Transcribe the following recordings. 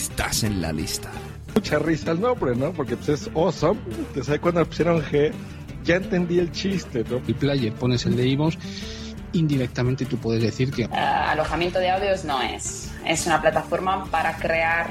estás en la lista. Mucha risa el nombre, ¿no? Porque pues, es awesome. Te sabes cuando pusieron G, ya entendí el chiste, ¿no? el player, pones el de Ivos, indirectamente tú puedes decir que Eh, alojamiento de audios no es. Es una plataforma para crear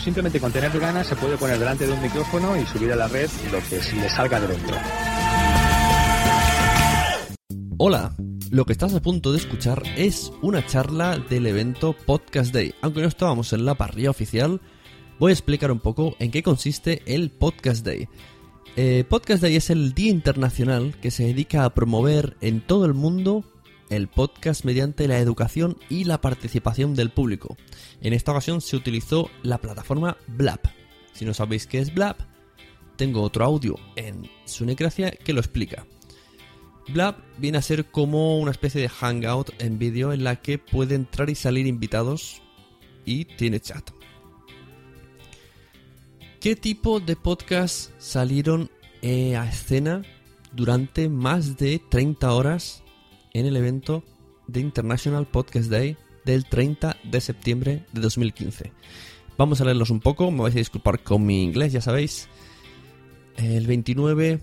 simplemente con tener ganas se puede poner delante de un micrófono y subir a la red lo que le salga de dentro. Hola, lo que estás a punto de escuchar es una charla del evento Podcast Day. Aunque no estábamos en la parrilla oficial, voy a explicar un poco en qué consiste el Podcast Day. Eh, Podcast Day es el día internacional que se dedica a promover en todo el mundo el podcast mediante la educación y la participación del público. En esta ocasión se utilizó la plataforma Blab. Si no sabéis qué es Blab, tengo otro audio en Sunecracia que lo explica. Blab viene a ser como una especie de hangout en vídeo en la que puede entrar y salir invitados y tiene chat. ¿Qué tipo de podcasts salieron eh, a escena durante más de 30 horas en el evento de International Podcast Day del 30 de septiembre de 2015? Vamos a leerlos un poco, me vais a disculpar con mi inglés, ya sabéis. El 29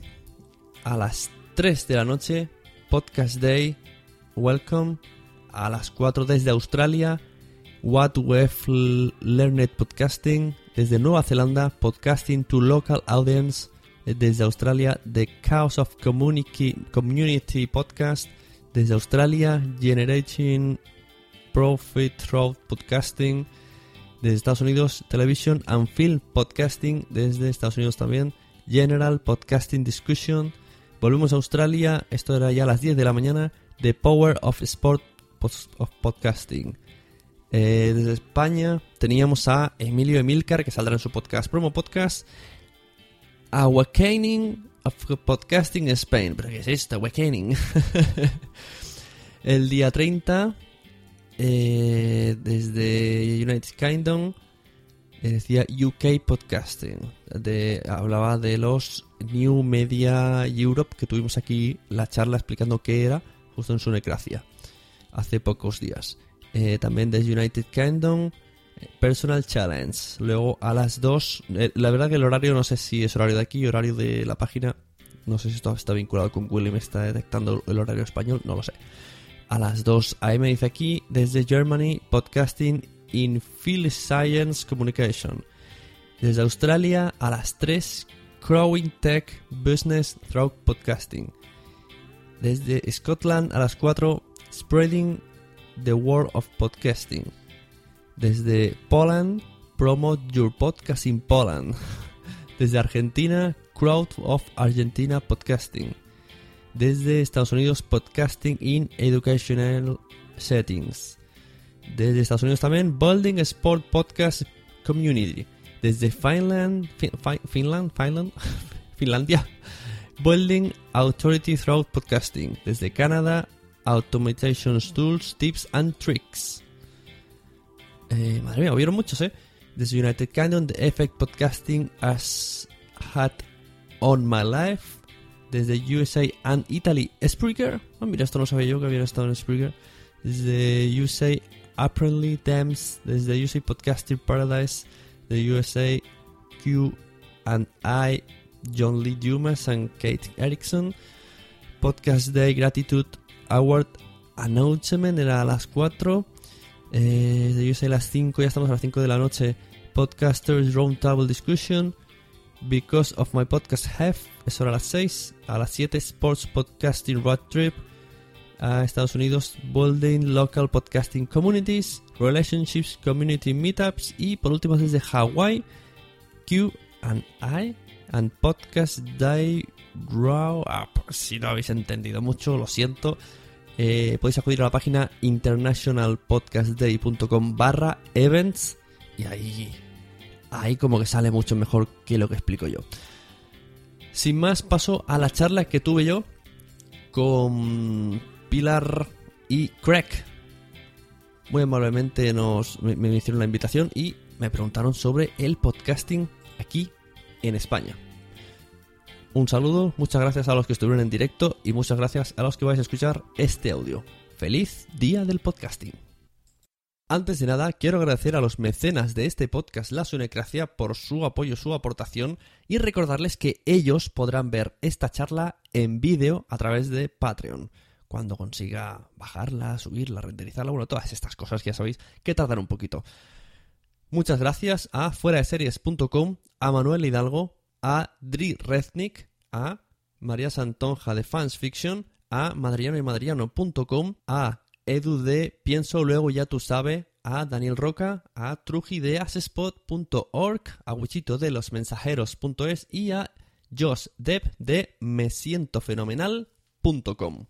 a las 3 de la noche, Podcast Day, welcome. A las 4 desde Australia, What We've Learned Podcasting. Desde Nueva Zelanda, Podcasting to Local Audience. Desde Australia, The Chaos of Community, Community Podcast. Desde Australia, Generating Profit Through Podcasting. Desde Estados Unidos, Television and Film Podcasting. Desde Estados Unidos también, General Podcasting Discussion. Volvemos a Australia, esto era ya a las 10 de la mañana. The Power of Sport of Podcasting. Eh, desde España teníamos a Emilio Emilcar, que saldrá en su podcast, promo podcast. Awakening of Podcasting Spain. ¿Pero qué es esto? Awakening. El día 30, eh, desde United Kingdom, eh, decía UK Podcasting. Hablaba de los New Media Europe, que tuvimos aquí la charla explicando qué era, justo en su necracia, hace pocos días. Eh, también desde United Kingdom, Personal Challenge. Luego a las 2, eh, la verdad que el horario no sé si es horario de aquí, horario de la página. No sé si esto está vinculado con me está detectando el horario español, no lo sé. A las 2 AM dice aquí, desde Germany, podcasting in Field Science Communication. Desde Australia a las 3, Crowing Tech Business Through Podcasting. Desde Scotland a las 4, Spreading the World of Podcasting. Desde Poland, Promote Your Podcast in Poland. Desde Argentina, Crowd of Argentina Podcasting. Desde Estados Unidos, Podcasting in Educational Settings. Desde Estados Unidos también, Building Sport Podcast Community. Desde Finland, Finland, Finland, Finlandia, Building Authority Through Podcasting. Desde Canadá, Automation Tools, Tips and Tricks. Eh, madre mía, hubieron muchos, ¿eh? Desde United Kingdom, The Effect Podcasting has had on my life. Desde USA and Italy, Spreaker. Oh, mira, esto no sabía yo que había estado en Spreaker. Desde USA, Apparently Thames. Desde USA Podcasting Paradise. De USA, Q and I, John Lee Dumas and Kate Erickson. Podcast Day Gratitude Award Announcement era a las 4. Eh, USA las 5, ya estamos a las 5 de la noche. Podcasters Roundtable Discussion. Because of my podcast have, es hora a las 6. A las 7 Sports Podcasting Road Trip. A Estados Unidos, Building Local Podcasting Communities, Relationships Community Meetups y por último desde Hawaii, Q and Podcast Day Raw Up. Si no habéis entendido mucho, lo siento. Eh, podéis acudir a la página internationalpodcastday.com barra events y ahí, ahí como que sale mucho mejor que lo que explico yo. Sin más, paso a la charla que tuve yo con Pilar y Craig. Muy amablemente nos, me, me hicieron la invitación y me preguntaron sobre el podcasting aquí en España. Un saludo, muchas gracias a los que estuvieron en directo y muchas gracias a los que vais a escuchar este audio. ¡Feliz Día del Podcasting! Antes de nada, quiero agradecer a los mecenas de este podcast La Sunecracia por su apoyo, su aportación y recordarles que ellos podrán ver esta charla en vídeo a través de Patreon. Cuando consiga bajarla, subirla, renderizarla, bueno, todas estas cosas que ya sabéis que tardan un poquito. Muchas gracias a fuera de series.com, a Manuel Hidalgo, a Dri Reznik, a María Santonja de Fans Fiction, a madriano y madriano.com, a Edu de Pienso Luego Ya Tú Sabe, a Daniel Roca, a Truji de Asespot.org, a Wichito de Los Mensajeros.es y a Josh Depp de mesientofenomenal.com.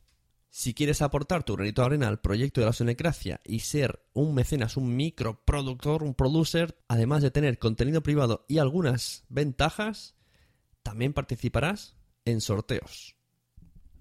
Si quieres aportar tu granito de arena al proyecto de la Sonecracia y ser un mecenas, un microproductor, un producer, además de tener contenido privado y algunas ventajas, también participarás en sorteos.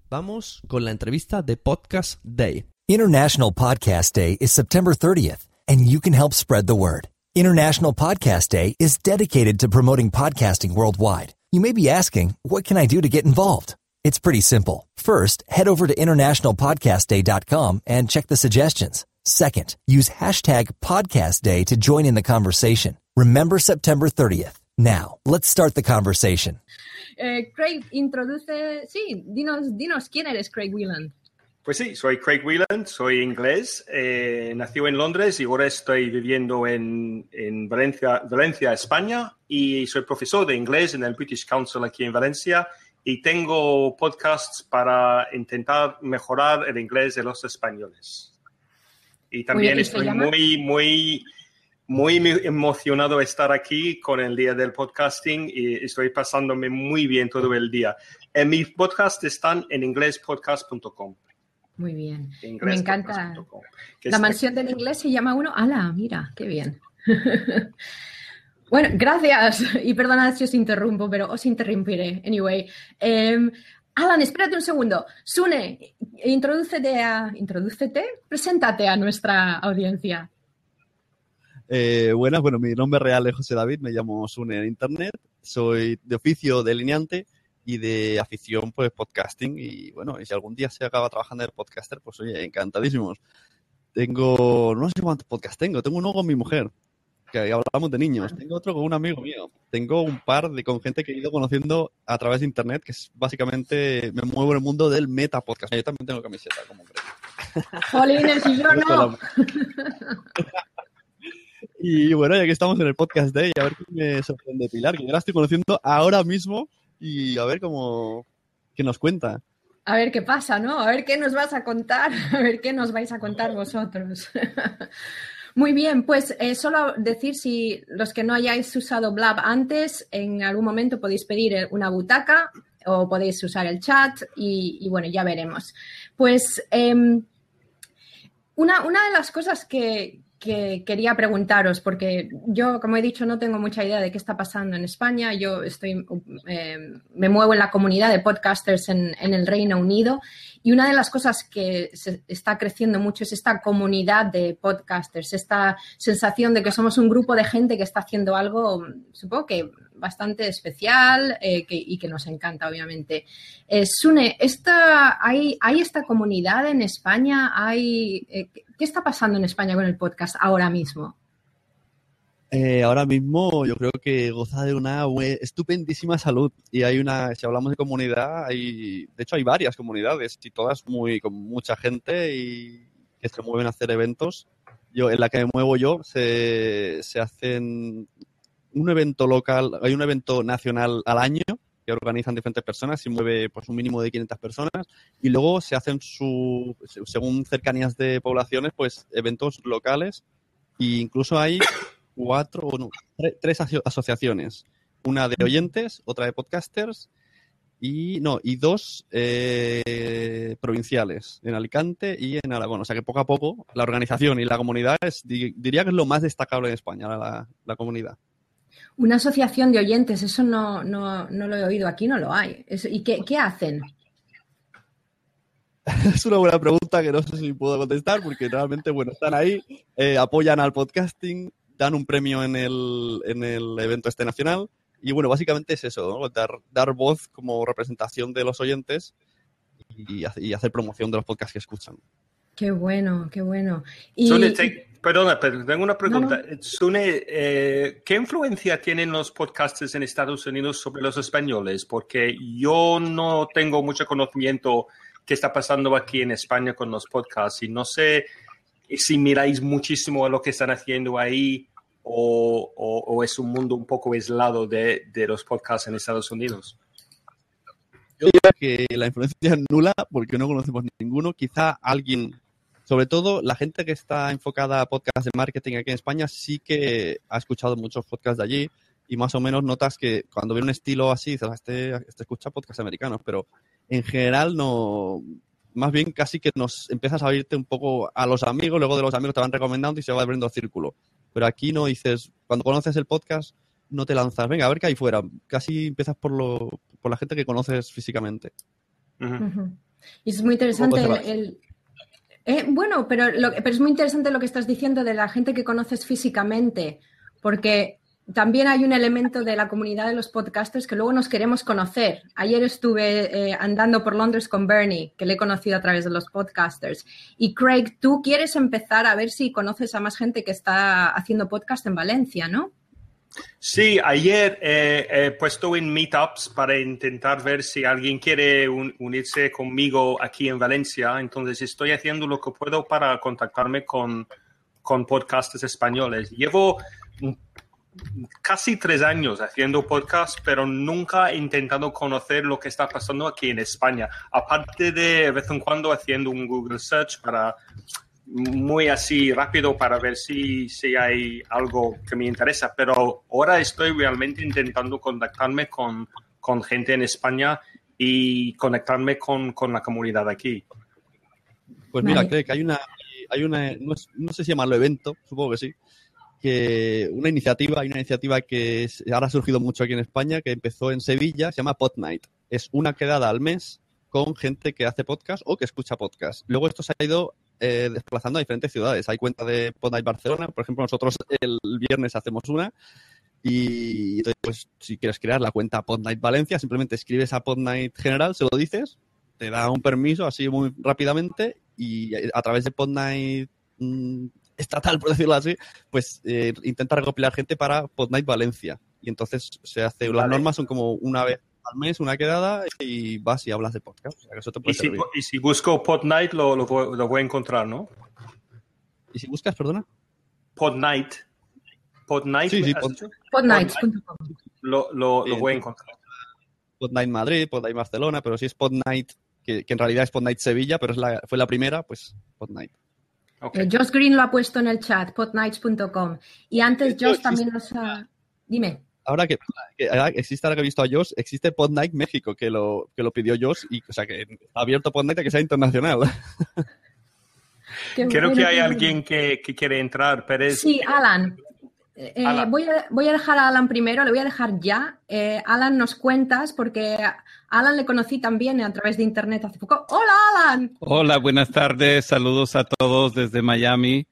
Vamos con la entrevista de Podcast Day. International Podcast Day is September 30th, and you can help spread the word. International Podcast Day is dedicated to promoting podcasting worldwide. You may be asking, what can I do to get involved? It's pretty simple. First, head over to internationalpodcastday.com and check the suggestions. Second, use hashtag podcast day to join in the conversation. Remember September 30th. Now, let's start the conversation. Eh, Craig, introduce, sí, dinos, dinos quién eres, Craig Whelan. Pues sí, soy Craig Whelan, soy inglés, eh, nací en Londres y ahora estoy viviendo en, en Valencia, Valencia, España, y soy profesor de inglés en el British Council aquí en Valencia y tengo podcasts para intentar mejorar el inglés de los españoles. Y también Muy bien, ¿y se estoy llama? muy, muy, muy emocionado de estar aquí con el día del podcasting y estoy pasándome muy bien todo el día. En mis podcasts están en inglespodcast.com. Muy bien. Me encanta. que La mansión del inglés se llama uno. ¡Hala! Mira, qué bien. bueno, gracias. Y perdonad si os interrumpo, pero os interrumpiré. Anyway. Em, Alan, espérate un segundo. Sune, introdúcete a. Introdúcete, preséntate a nuestra audiencia. Eh, buenas, bueno, mi nombre real es José David, me llamo Sune en internet, soy de oficio delineante y de afición pues podcasting y bueno, y si algún día se acaba trabajando de podcaster, pues oye, encantadísimos. Tengo, no sé cuántos podcasts tengo, tengo uno con mi mujer que hablamos de niños. Tengo otro con un amigo mío. Tengo un par de con gente que he ido conociendo a través de internet, que es básicamente me muevo en el mundo del meta podcast. Yo también tengo camiseta, como creo. Jolines, y yo no. Y bueno, ya que estamos en el podcast de ella, a ver qué me sorprende Pilar, que yo la estoy conociendo ahora mismo y a ver cómo qué nos cuenta. A ver qué pasa, ¿no? A ver qué nos vas a contar, a ver qué nos vais a contar vosotros. Muy bien, pues eh, solo decir si los que no hayáis usado Blab antes, en algún momento podéis pedir eh, una butaca o podéis usar el chat y, bueno, ya veremos. Pues em, una, una, de las cosas que, que quería preguntaros, porque yo, como he dicho, no tengo mucha idea de qué está pasando en España. Yo estoy, eh, me muevo en la comunidad de podcasters en, el Reino Unido y una de las cosas que está creciendo mucho es esta comunidad de podcasters, esta sensación de que somos un grupo de gente que está haciendo algo, supongo que bastante especial eh, y que nos encanta, obviamente. Eh, Sune, esta, hay, ¿hay esta comunidad en España? ¿Hay, eh, ¿Qué está pasando en España con el podcast ahora mismo? Eh, ahora mismo yo creo que goza de una estupendísima salud y hay una, si hablamos de comunidad, hay, de hecho hay varias comunidades y todas muy con mucha gente y que se mueven a hacer eventos. Yo en la que me muevo yo se, se hacen un evento local, hay un evento nacional al año que organizan diferentes personas y mueve pues un mínimo de 500 personas y luego se hacen su según cercanías de poblaciones pues eventos locales e incluso hay cuatro o no, tres asociaciones. Una de oyentes otra de podcasters y no y dos eh, provinciales en Alicante y en Aragón. O sea que poco a poco la organización y la comunidad es, diría que es lo más destacable en España la, la comunidad una asociación de oyentes, eso no, no, no lo he oído aquí, no lo hay. ¿Y qué, qué, hacen? Es una buena pregunta que no sé si puedo contestar porque realmente, bueno, están ahí, eh, apoyan al podcasting, dan un premio en el, en el evento este nacional y bueno, básicamente es eso, ¿no? dar, dar voz como representación de los oyentes y, y hacer promoción de los podcasts que escuchan. Qué bueno, qué bueno. Y... Sune, te, perdona, pero tengo una pregunta. No, no. Sune, eh, ¿qué influencia tienen los podcasters en Estados Unidos sobre los españoles? Porque yo no tengo mucho conocimiento qué está pasando aquí en España con los podcasts y no sé si miráis muchísimo a lo que están haciendo ahí o, o, o es un mundo un poco aislado de, de los podcasts en Estados Unidos. Yo diría que la influencia es nula porque no conocemos ninguno. Quizá alguien sobre todo la gente que está enfocada a podcast de marketing aquí en España sí que ha escuchado muchos podcasts de allí y más o menos notas que cuando ve un estilo así, dices, este, este escucha podcasts americanos, pero en general no, más bien casi que nos empiezas a abrirte un poco a los amigos, luego de los amigos te van recomendando y se va abriendo círculo. Pero aquí no dices, cuando conoces el podcast, no te lanzas, venga, a ver qué hay fuera. Casi empiezas por, lo, por la gente que conoces físicamente. Uh -huh. Y es muy interesante el, el, eh, bueno, pero, lo, pero es muy interesante lo que estás diciendo de la gente que conoces físicamente, porque también hay un elemento de la comunidad de los podcasters que luego nos queremos conocer. Ayer estuve eh, andando por Londres con Bernie, que le he conocido a través de los podcasters. Y Craig, tú quieres empezar a ver si conoces a más gente que está haciendo podcast en Valencia, ¿no? Sí, ayer eh, he puesto en meetups para intentar ver si alguien quiere un, unirse conmigo aquí en Valencia. Entonces estoy haciendo lo que puedo para contactarme con, con españoles. Llevo casi tres años haciendo podcast, pero nunca he intentado conocer lo que está pasando aquí en España. Aparte de de vez en cuando haciendo un Google Search para muy así rápido para ver si, si hay algo que me interesa, pero ahora estoy realmente intentando contactarme con, con gente en España y conectarme con, con la comunidad aquí. Pues mira, vale. creo que hay una, hay una no, no, sé si llamarlo evento, supongo que sí, que una iniciativa, hay una iniciativa que es, ahora ha surgido mucho aquí en España, que empezó en Sevilla, se llama Pod Night. Es una quedada al mes con gente que hace podcast o que escucha podcast. Luego esto se ha ido eh, desplazando a diferentes ciudades. Hay cuenta de Podnight Barcelona, por ejemplo, nosotros el viernes hacemos una. Y entonces, pues, si quieres crear la cuenta Podnight Valencia, simplemente escribes a Podnight General, se lo dices, te da un permiso así muy rápidamente y a través de Podnight, mm, estatal, por decirlo así, pues eh, intenta recopilar gente para Podnight Valencia. Y entonces se hace, las Vale. normas son como una vez al mes, una quedada, y vas y hablas de podcast. O sea, que eso te puede Y si, servir. y si busco Pod Night, lo, lo, voy- lo voy a encontrar, ¿no? ¿Y si buscas, perdona? Pod Night. Pod Night, Sí, sí, ¿has Pod-. Lo, lo, voy a encontrar. Podnight Madrid, Podnight Barcelona, pero si es Podnight, que, que en realidad es Podnight Sevilla, pero es la, fue la primera, pues Podnight. Eh, Josh Green lo ha puesto en el chat, podnights.com. Y antes Josh también nos ha... Dime. Ahora que, que ahora existe, ahora que he visto a Josh, existe Podnight México, que lo, que lo pidió Josh, y, o sea, que ha abierto Podnight a que sea internacional. Qué Creo que hay alguien que, que quiere entrar, Pérez. Sí, Alan. Eh, eh, Alan. Voy, a, voy a dejar a Alan primero, le voy a dejar ya. Eh, Alan, nos cuentas, porque a Alan le conocí también a través de internet hace poco. ¡Hola, Alan! Hola, buenas tardes. Saludos a todos desde Miami.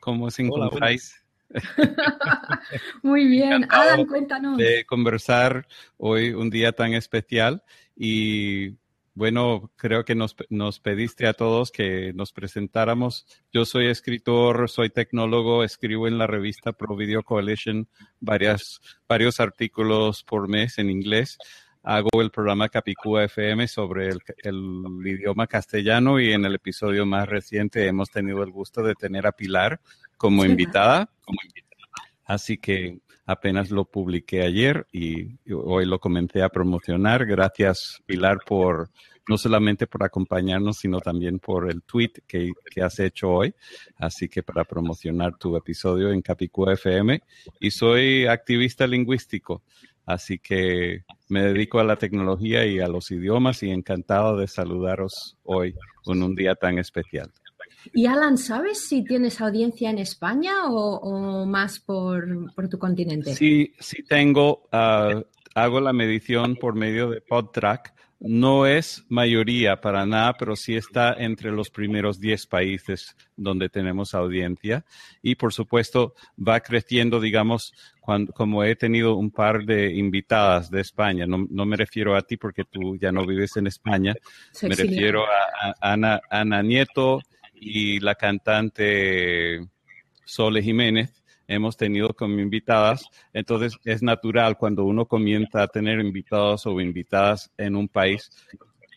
¿Cómo se Hola, encontráis? Muy bien. Alan, cuéntanos. De conversar hoy, un día tan especial. Y bueno, creo que nos, nos pediste a todos que nos presentáramos. Yo soy escritor, soy tecnólogo, escribo en la revista Pro Video Coalition varias, varios artículos por mes en inglés. Hago el programa Capicúa FM sobre el, el idioma castellano y en el episodio más reciente hemos tenido el gusto de tener a Pilar como Sí, invitada. Como invitada. Así que apenas lo publiqué ayer y hoy lo comencé a promocionar. Gracias, Pilar, por no solamente por acompañarnos, sino también por el tweet que, que has hecho hoy. Así que para promocionar tu episodio en Capicúa FM. Y soy activista lingüístico. Así que me dedico a la tecnología y a los idiomas y encantado de saludaros hoy en un día tan especial. Y Alan, ¿sabes si tienes audiencia en España o, o más por, por tu continente? Sí, sí tengo, ah, hago la medición por medio de PodTrack. No es mayoría para nada, pero sí está entre los primeros 10 países donde tenemos audiencia. Y por supuesto va creciendo, digamos, cuando, como he tenido un par de invitadas de España. No, no me refiero a ti porque tú ya no vives en España. Me refiero a, a Ana, Ana Nieto y la cantante Sole Jiménez hemos tenido como invitadas. Entonces es natural cuando uno comienza a tener invitados o invitadas en un país,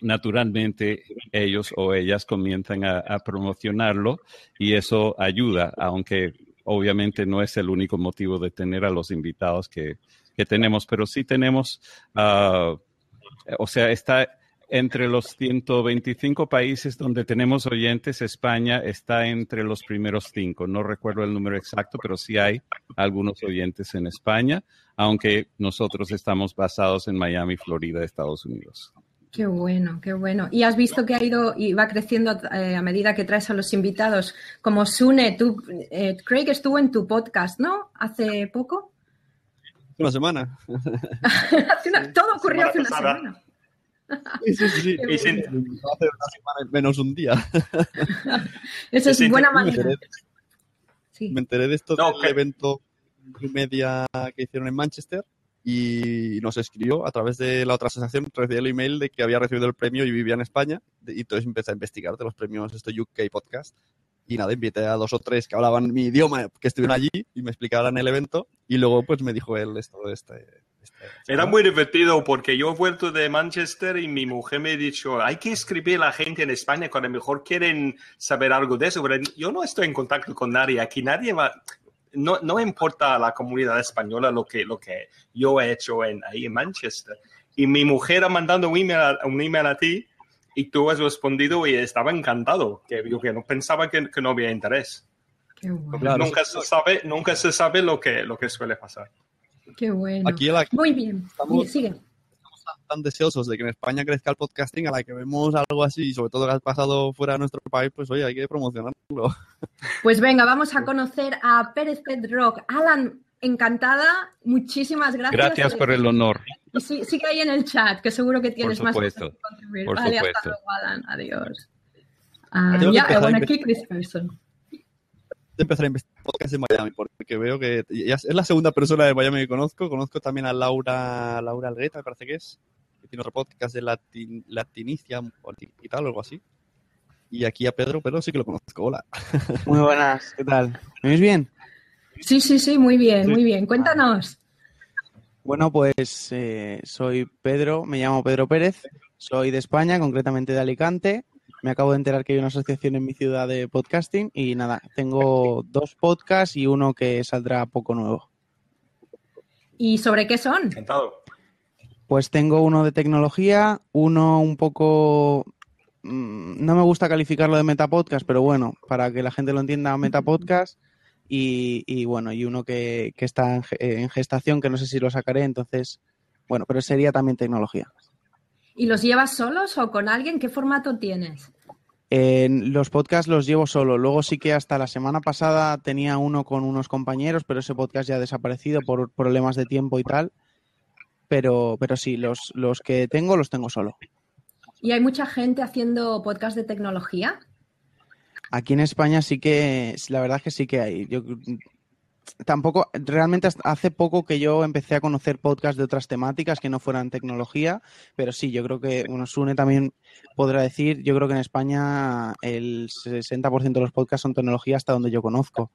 naturalmente ellos o ellas comienzan a, promocionarlo y eso ayuda, aunque obviamente no es el único motivo de tener a los invitados que, que tenemos, pero sí tenemos, ah, o sea, está entre los 125 países donde tenemos oyentes, España está entre los primeros cinco. No recuerdo el número exacto, pero sí hay algunos oyentes en España, aunque nosotros estamos basados en Miami, Florida, Estados Unidos. Qué bueno, qué bueno. Y has visto que ha ido y va creciendo eh, a medida que traes a los invitados. Como Sune, tú, eh, Craig estuvo en tu podcast, ¿no? Hace poco. Una semana. Todo ocurrió Semana hace una pasada. semana. Sí, sí, sí. Sí. bueno. Hace una semana menos un día. Eso es buena me manera. enteré- Sí. Me enteré de esto del evento y media que hicieron en Manchester y nos escribió a través de la otra asociación, recibí el email de que había recibido el premio y vivía en España y entonces empecé a investigar de los premios esto UK Podcast y nada, invité a dos o tres que hablaban mi idioma, que estuvieron allí y me explicaban el evento y luego pues me dijo él esto de este... Era muy divertido porque yo he vuelto de Manchester y mi mujer me ha dicho, hay que escribir a la gente en España cuando a lo mejor quieren saber algo de eso, pero yo no estoy en contacto con nadie, aquí nadie va, no, no importa a la comunidad española lo que, lo que yo he hecho en, ahí en Manchester. Y mi mujer ha mandado un email a, un email a ti y tú has respondido y estaba encantado, que yo que no pensaba que, que no había interés. Qué bueno. Claro, nunca, se sabe, nunca se sabe lo que, lo que suele pasar. Qué bueno. Aquí la- Muy bien. Estamos- Sigue. tan deseosos de que en España crezca el podcasting, a la que vemos algo así, y sobre todo que ha pasado fuera de nuestro país, pues oye, hay que promocionarlo. Pues venga, vamos a conocer a Pérez Pedrock. Alan, encantada. Muchísimas gracias. Gracias por el honor. Y sí- sigue ahí en el chat, que seguro que tienes más que contribuir. Por vale, hasta supuesto. luego, Alan. Adiós. Que yeah, I wanna investigar. kick this person. empezar a investigar podcast en Miami, porque veo que ya es la segunda persona de Miami que conozco. Conozco también a Laura, Laura Algueta, me parece que es, que tiene otro podcast de Latin, Latinicia o y tal, o algo así. Y aquí a Pedro, pero sí que lo conozco. Hola. Muy buenas, ¿qué tal? ¿Me oís bien? Sí, sí, sí, muy bien, muy bien. Cuéntanos. Bueno, pues eh, soy Pedro, me llamo Pedro Pérez, soy de España, concretamente de Alicante. Me acabo de enterar que hay una asociación en mi ciudad de podcasting y nada, tengo dos podcasts y uno que saldrá poco nuevo. ¿Y sobre qué son? Encantado. Pues tengo uno de tecnología, uno un poco... mm, No me gusta calificarlo de metapodcast, pero bueno, para que la gente lo entienda, metapodcast. Y, y bueno, y uno que, que está en, en gestación, que no sé si lo sacaré, entonces, bueno, pero sería también tecnología. ¿Y los llevas solos o con alguien? ¿Qué formato tienes? Los podcasts los llevo solo. Luego sí que hasta la semana pasada tenía uno con unos compañeros, pero ese podcast ya ha desaparecido por problemas de tiempo y tal. Pero, pero sí, los, los que tengo los tengo solo. ¿Y hay mucha gente haciendo podcast de tecnología? Aquí en España sí que, la verdad es que sí que hay. Yo tampoco, realmente hace poco que yo empecé a conocer podcasts de otras temáticas que no fueran tecnología, pero sí, yo creo que, bueno, Sune también podrá decir, yo creo que en España el 60% de los podcasts son tecnología hasta donde yo conozco.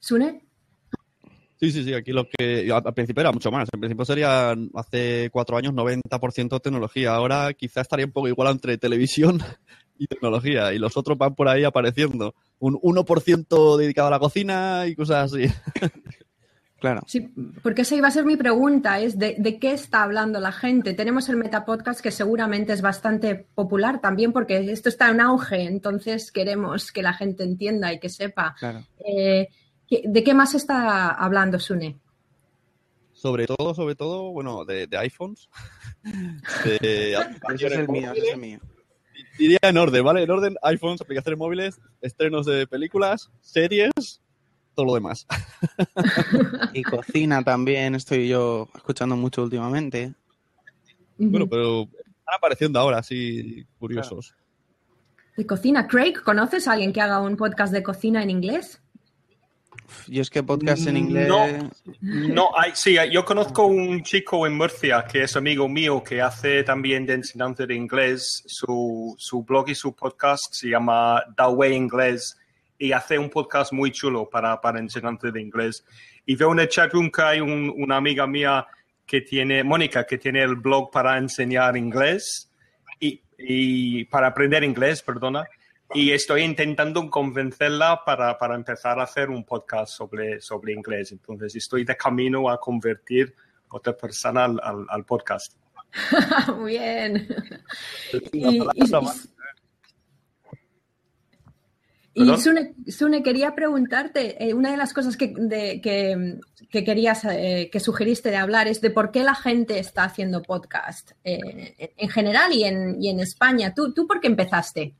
¿Sune? Sí, sí, sí, aquí lo que al al principio era mucho más. En principio sería hace cuatro años 90% tecnología. Ahora quizá estaría un poco igual entre televisión y tecnología. Y los otros van por ahí apareciendo. Un 1% dedicado a la cocina y cosas así. Claro. Sí, porque esa iba a ser mi pregunta, es de, de qué está hablando la gente. Tenemos el Metapodcast que seguramente es bastante popular también porque esto está en auge, entonces queremos que la gente entienda y que sepa. Claro. Eh, ¿qué- ¿De qué más está hablando Sune? Sobre todo, sobre todo, bueno, de, de iPhones. De Ese es el mío, ese es el mío. Diría en orden, ¿vale? En orden, iPhones, aplicaciones móviles, estrenos de películas, series, todo lo demás. Y cocina también, estoy yo escuchando mucho últimamente. Bueno, pero están apareciendo ahora, así, curiosos. De cocina. Craig, ¿conoces a alguien que haga un podcast de cocina en inglés? Yo es que podcast en inglés. No, no hay, sí, yo conozco un chico en Murcia que es amigo mío que hace también de enseñanza de inglés. Su, su blog y su podcast se llama The Way Inglés y hace un podcast muy chulo para, para enseñanza de inglés. Y veo en el chatroom que hay un- una amiga mía que tiene, Mónica, que tiene el blog para enseñar inglés y, y para aprender inglés, perdona. Y estoy intentando convencerla para, para empezar a hacer un podcast sobre, sobre inglés. Entonces, estoy de camino a convertir otra persona al, al- al podcast. Muy bien. Y, y-. Sune, Sune, quería preguntarte, eh, una de las cosas que, de- que- que querías, eh, que sugeriste de hablar es de por qué la gente está haciendo podcast eh, en general y en, y en España. ¿Tú, ¿Tú por qué empezaste?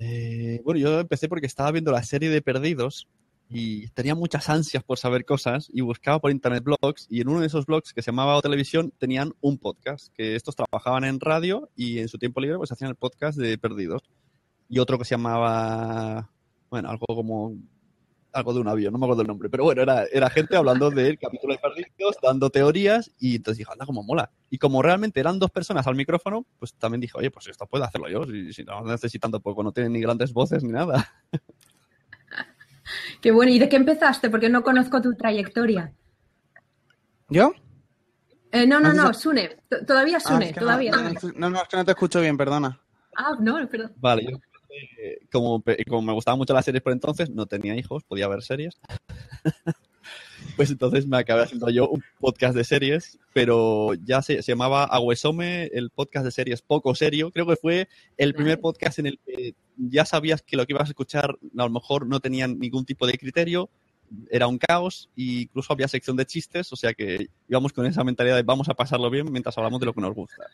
Eh, bueno, yo empecé porque estaba viendo la serie de Perdidos y tenía muchas ansias por saber cosas y buscaba por internet blogs y en uno de esos blogs que se llamaba O Televisión tenían un podcast, que estos trabajaban en radio y en su tiempo libre pues hacían el podcast de Perdidos. Y otro que se llamaba, bueno, algo como algo de un avión, no me acuerdo el nombre, pero bueno, era, era gente hablando del capítulo de Perdidos, dando teorías y entonces dije, anda, como mola. Y como realmente eran dos personas al micrófono, pues también dije, oye, pues esto puedo hacerlo yo, si, si no necesitan tampoco, no tienen ni grandes voces ni nada. Qué bueno, ¿y de qué empezaste? Porque no conozco tu trayectoria. ¿Yo? Eh, no, no, ¿Has no, Sune, todavía Ah, Sune, es que todavía. no, no, no, no, es que no te escucho bien, perdona. Ah, no, perdón. Vale, yo eh, como, como me gustaban mucho las series por entonces, no tenía hijos, podía ver series. pues entonces me acabé haciendo yo un podcast de series, pero ya se, se llamaba Aguesome, el podcast de series poco serio. Creo que fue el primer podcast en el que ya sabías que lo que ibas a escuchar a lo mejor no tenían ningún tipo de criterio, era un caos e incluso había sección de chistes, o sea que íbamos con esa mentalidad de vamos a pasarlo bien mientras hablamos de lo que nos gusta.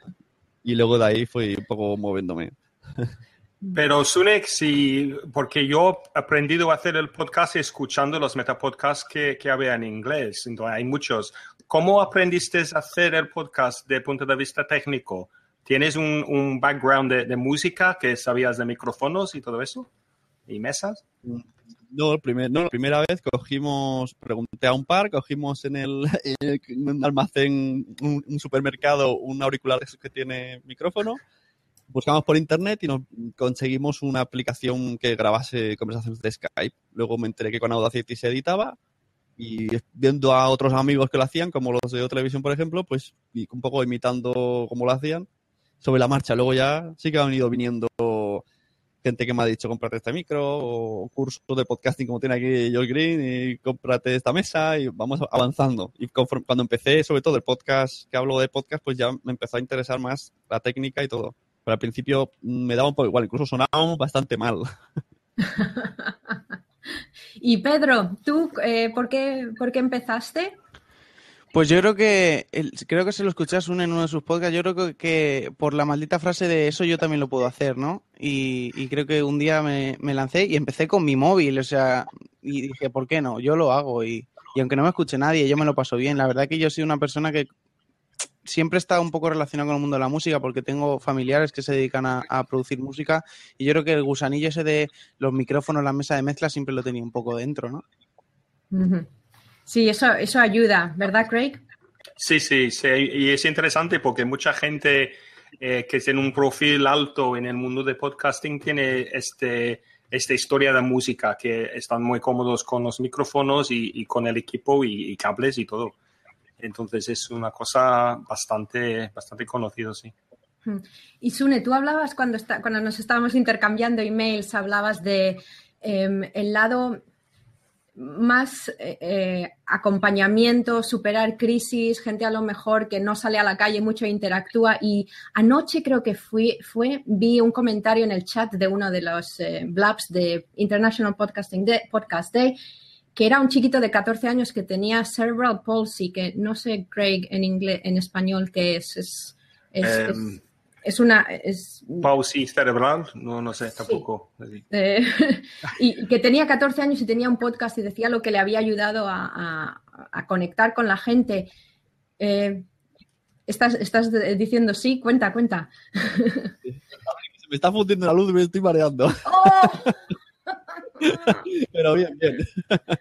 Y luego de ahí fui un poco moviéndome. Pero Sunek, sí, porque yo he aprendido a hacer el podcast escuchando los metapodcasts que, que había en inglés. Entonces, hay muchos. ¿Cómo aprendiste a hacer el podcast de punto de vista técnico? ¿Tienes un, un background de, de música que sabías de micrófonos y todo eso? ¿Y mesas? No, primer, no, la primera vez cogimos, pregunté a un par, cogimos en el en almacén, un, un supermercado, un auricular que tiene micrófono buscamos por internet y nos conseguimos una aplicación que grabase conversaciones de Skype. Luego me enteré que con Audacity se editaba y viendo a otros amigos que lo hacían, como los de televisión, por ejemplo, pues y un poco imitando cómo lo hacían sobre la marcha. Luego ya sí que han ido viniendo gente que me ha dicho cómprate este micro o cursos de podcasting como tiene aquí Joel Green y cómprate esta mesa y vamos avanzando. Y conforme- cuando empecé, sobre todo el podcast, que hablo de podcast, pues ya me empezó a interesar más la técnica y todo. Pero al principio me daba un poco igual, incluso sonábamos bastante mal. Y Pedro, ¿tú eh, ¿por, qué, por qué empezaste? Pues yo creo que, el- creo que se lo escuchas en uno de sus podcasts, yo creo que, que por la maldita frase de eso yo también lo puedo hacer, ¿no? Y, y creo que un día me, me lancé y empecé con mi móvil, o sea, y dije, ¿por qué no? Yo lo hago y, y aunque no me escuche nadie, yo me lo paso bien. La verdad que yo soy una persona que siempre estado un poco relacionado con el mundo de la música porque tengo familiares que se dedican a, a producir música y yo creo que el gusanillo ese de los micrófonos, la mesa de mezcla siempre lo tenía un poco dentro, ¿no? Sí, eso, eso ayuda, ¿verdad, Craig? Sí, sí, sí, y es interesante porque mucha gente eh, que tiene un perfil alto en el mundo de podcasting tiene este, esta historia de música, que están muy cómodos con los micrófonos y, y con el equipo y, y cables y todo. Entonces es una cosa bastante, bastante conocido, sí. Mm. Y Sune, tú hablabas cuando, está, cuando nos estábamos intercambiando emails, hablabas de em, el lado más eh, eh, acompañamiento, superar crisis, gente a lo mejor que no sale a la calle mucho e interactúa. Y anoche creo que fui, fue, vi un comentario en el chat de uno de los eh, blabs de International Podcasting Day, Podcast Day, que era un chiquito de 14 años que tenía cerebral palsy, que no sé, Craig, en inglés, en español, qué es. Es, es, es- Em, es una. Es, Pausi cerebral, no, no sé tampoco. eh, y que tenía 14 años y tenía un podcast y decía lo que le había ayudado a, a- a conectar con la gente. Eh, estás, estás diciendo sí, cuenta, cuenta. Se me está fundiendo la luz y me estoy mareando. ¡Oh! Pero bien, bien.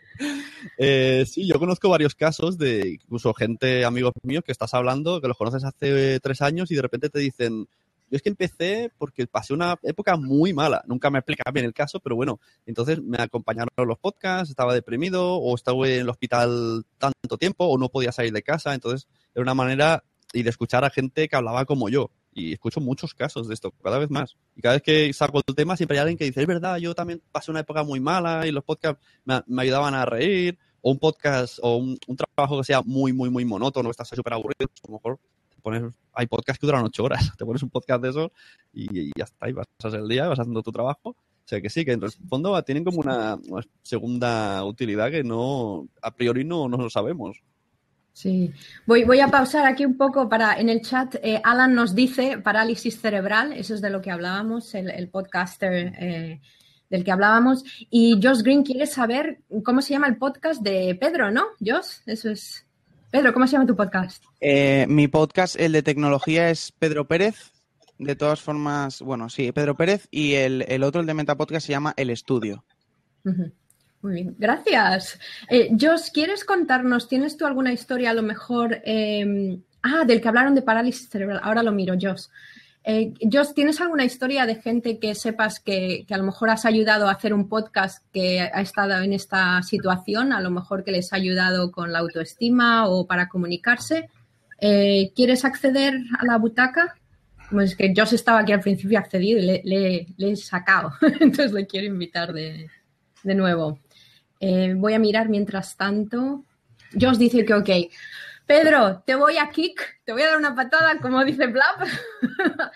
Eh, sí, yo conozco varios casos de incluso gente, amigos míos, que estás hablando, que los conoces hace tres años y de repente te dicen, yo es que empecé porque pasé una época muy mala. Nunca me explica bien el caso, pero bueno, entonces me acompañaron los podcasts, estaba deprimido o estaba en el hospital tanto tiempo o no podía salir de casa. Entonces era una manera y de escuchar a gente que hablaba como yo. Y escucho muchos casos de esto, cada vez más. Y cada vez que saco el tema, siempre hay alguien que dice, es verdad, yo también pasé una época muy mala y los podcasts me, ayudaban a reír. O un podcast o un, trabajo que sea muy, muy, muy monótono, estás súper aburrido, a lo mejor te pones, hay podcasts que duran ocho horas. Te pones un podcast de esos y, y ya está, y hacer el día, vas haciendo tu trabajo. O sea que sí, que en el fondo tienen como una, una segunda utilidad que no, a priori no, no lo sabemos. Sí, voy, voy a pausar aquí un poco para en el chat. eh, Alan nos dice parálisis cerebral, eso es de lo que hablábamos, el, el podcaster eh, del que hablábamos. Y Josh Green quiere saber cómo se llama el podcast de Pedro, ¿no? Josh, eso es. Pedro, ¿cómo se llama tu podcast? Eh, mi podcast, el de tecnología, es Pedro Pérez. De todas formas, bueno, sí, Pedro Pérez. Y el, el otro, el de Metapodcast, se llama El Estudio. Ujú. Muy bien, gracias. Eh, Josh, ¿quieres contarnos? ¿Tienes tú alguna historia a lo mejor? eh, ah, del que hablaron de parálisis cerebral. Ahora lo miro, Josh. Eh, Josh, ¿tienes alguna historia de gente que sepas que, a lo mejor has ayudado a hacer un podcast que ha estado en esta situación? A lo mejor que les ha ayudado con la autoestima o para comunicarse. Eh, ¿Quieres acceder a la butaca? Pues que Josh estaba aquí al principio accedido y le, le- le he sacado. Entonces le quiero invitar de, de nuevo. Eh, voy a mirar mientras tanto. Josh dice que ok. Pedro, te voy a kick, te voy a dar una patada, como dice Blab.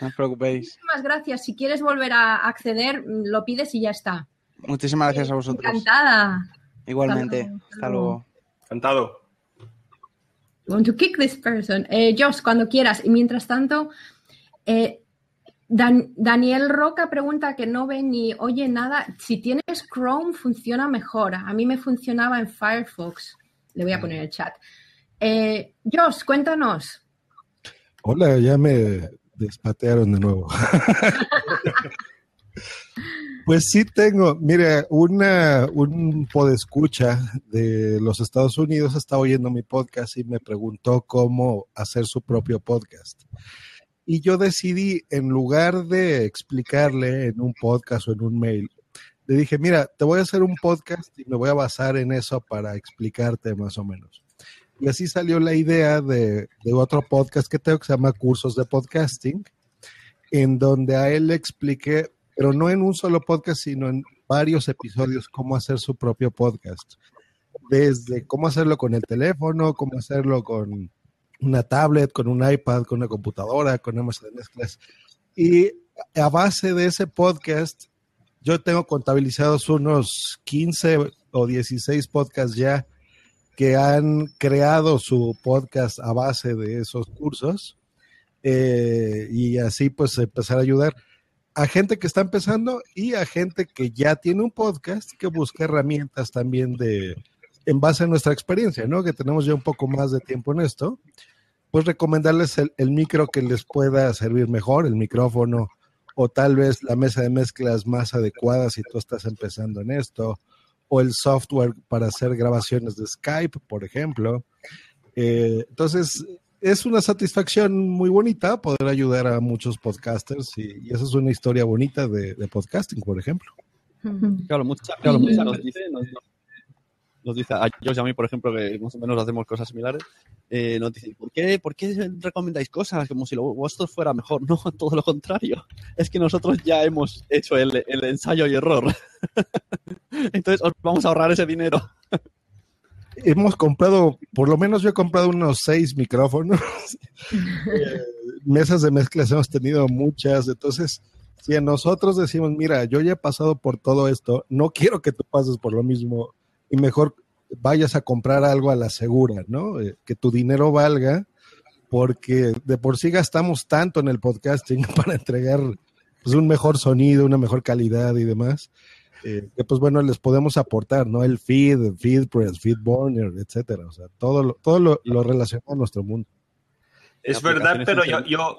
No os preocupéis. Muchísimas gracias. Si quieres volver a acceder, lo pides y ya está. Muchísimas gracias a vosotros. Encantada. Igualmente. Hasta luego. Hasta luego. Encantado. Want to kick this person. Eh, Josh, cuando quieras. Y mientras tanto, eh, Dan- Daniel Roca pregunta que no ve ni oye nada. Si tienes Chrome, funciona mejor. A mí me funcionaba en Firefox. Le voy a poner el chat. Eh, Josh, cuéntanos. Hola, ya me despatearon de nuevo. pues sí tengo, mire, una, un podescucha de los Estados Unidos está oyendo mi podcast y me preguntó cómo hacer su propio podcast. Y yo decidí, en lugar de explicarle en un podcast o en un mail, le dije, mira, te voy a hacer un podcast y me voy a basar en eso para explicarte más o menos. Y así salió la idea de, de otro podcast que tengo que se llama Cursos de Podcasting, en donde a él le expliqué, pero no en un solo podcast, sino en varios episodios, cómo hacer su propio podcast. Desde cómo hacerlo con el teléfono, cómo hacerlo con una tablet, con un iPad, con una computadora, con una mesa de mezclas. Y a base de ese podcast, yo tengo contabilizados unos 15 o 16 podcasts ya que han creado su podcast a base de esos cursos eh, y así pues empezar a ayudar a gente que está empezando y a gente que ya tiene un podcast que busca herramientas también de en base a nuestra experiencia, ¿no? Que tenemos ya un poco más de tiempo en esto, pues recomendarles el, el micro que les pueda servir mejor, el micrófono, o tal vez la mesa de mezclas más adecuada si tú estás empezando en esto, o el software para hacer grabaciones de Skype, por ejemplo. Eh, entonces, es una satisfacción muy bonita poder ayudar a muchos podcasters y, y esa es una historia bonita de, de podcasting, por ejemplo. Claro, mucha, claro, mucha nos dice, nos, nos dice a Josh y a mí, por ejemplo, que más o menos hacemos cosas similares, eh, nos dicen, ¿por qué, ¿por qué recomendáis cosas como si lo vuestro fuera mejor? No, todo lo contrario. Es que nosotros ya hemos hecho el, el ensayo y error. Entonces os vamos a ahorrar ese dinero. Hemos comprado, por lo menos yo he comprado unos seis micrófonos. Eh, mesas de mezclas hemos tenido muchas. Entonces, si a nosotros decimos, mira, yo ya he pasado por todo esto, no quiero que tú pases por lo mismo y mejor vayas a comprar algo a la segura, ¿no? Eh, que tu dinero valga, porque de por sí gastamos tanto en el podcasting para entregar pues, un mejor sonido, una mejor calidad y demás, eh, que pues bueno, les podemos aportar, ¿no? El feed, el FeedPress, FeedBurner, etcétera, o sea, todo lo, todo lo, lo relacionado a nuestro mundo. Es verdad, pero yo, yo,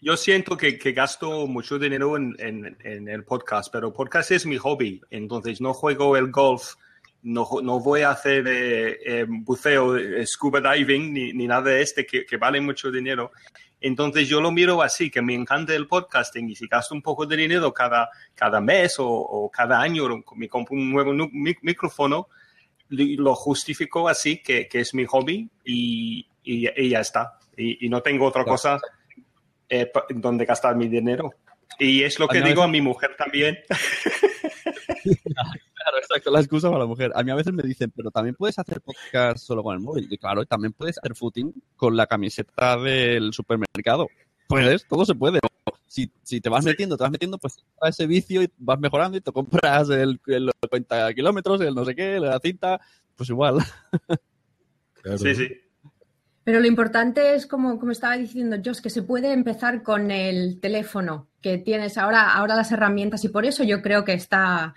yo siento que, que gasto mucho dinero en, en, en, el podcast, pero podcast es mi hobby, entonces no juego el golf, no, no voy a hacer eh, eh, buceo, eh, scuba diving, ni, ni, nada de este, que, que, vale mucho dinero. Entonces yo lo miro así, que me encanta el podcasting y si gasto un poco de dinero cada, cada mes o, o cada año, me compro un nuevo micrófono, lo justifico así, que, que es mi hobby y, y, y ya está. Y, y, no tengo otra claro. cosa eh, donde gastar mi dinero. Y es lo que digo a mi mujer también. Claro, exacto, la excusa para la mujer. A mí a veces me dicen, pero también puedes hacer podcast solo con el móvil. Y claro, también puedes hacer footing con la camiseta del supermercado. Puedes, todo se puede. Si, si te vas metiendo, te vas metiendo, pues a ese vicio y vas mejorando y te compras el, el 50 kilómetros, el no sé qué, la cinta, pues igual. Claro. Sí, sí. Pero lo importante es, como, como estaba diciendo Josh, que se puede empezar con el teléfono que tienes ahora, ahora las herramientas y por eso yo creo que está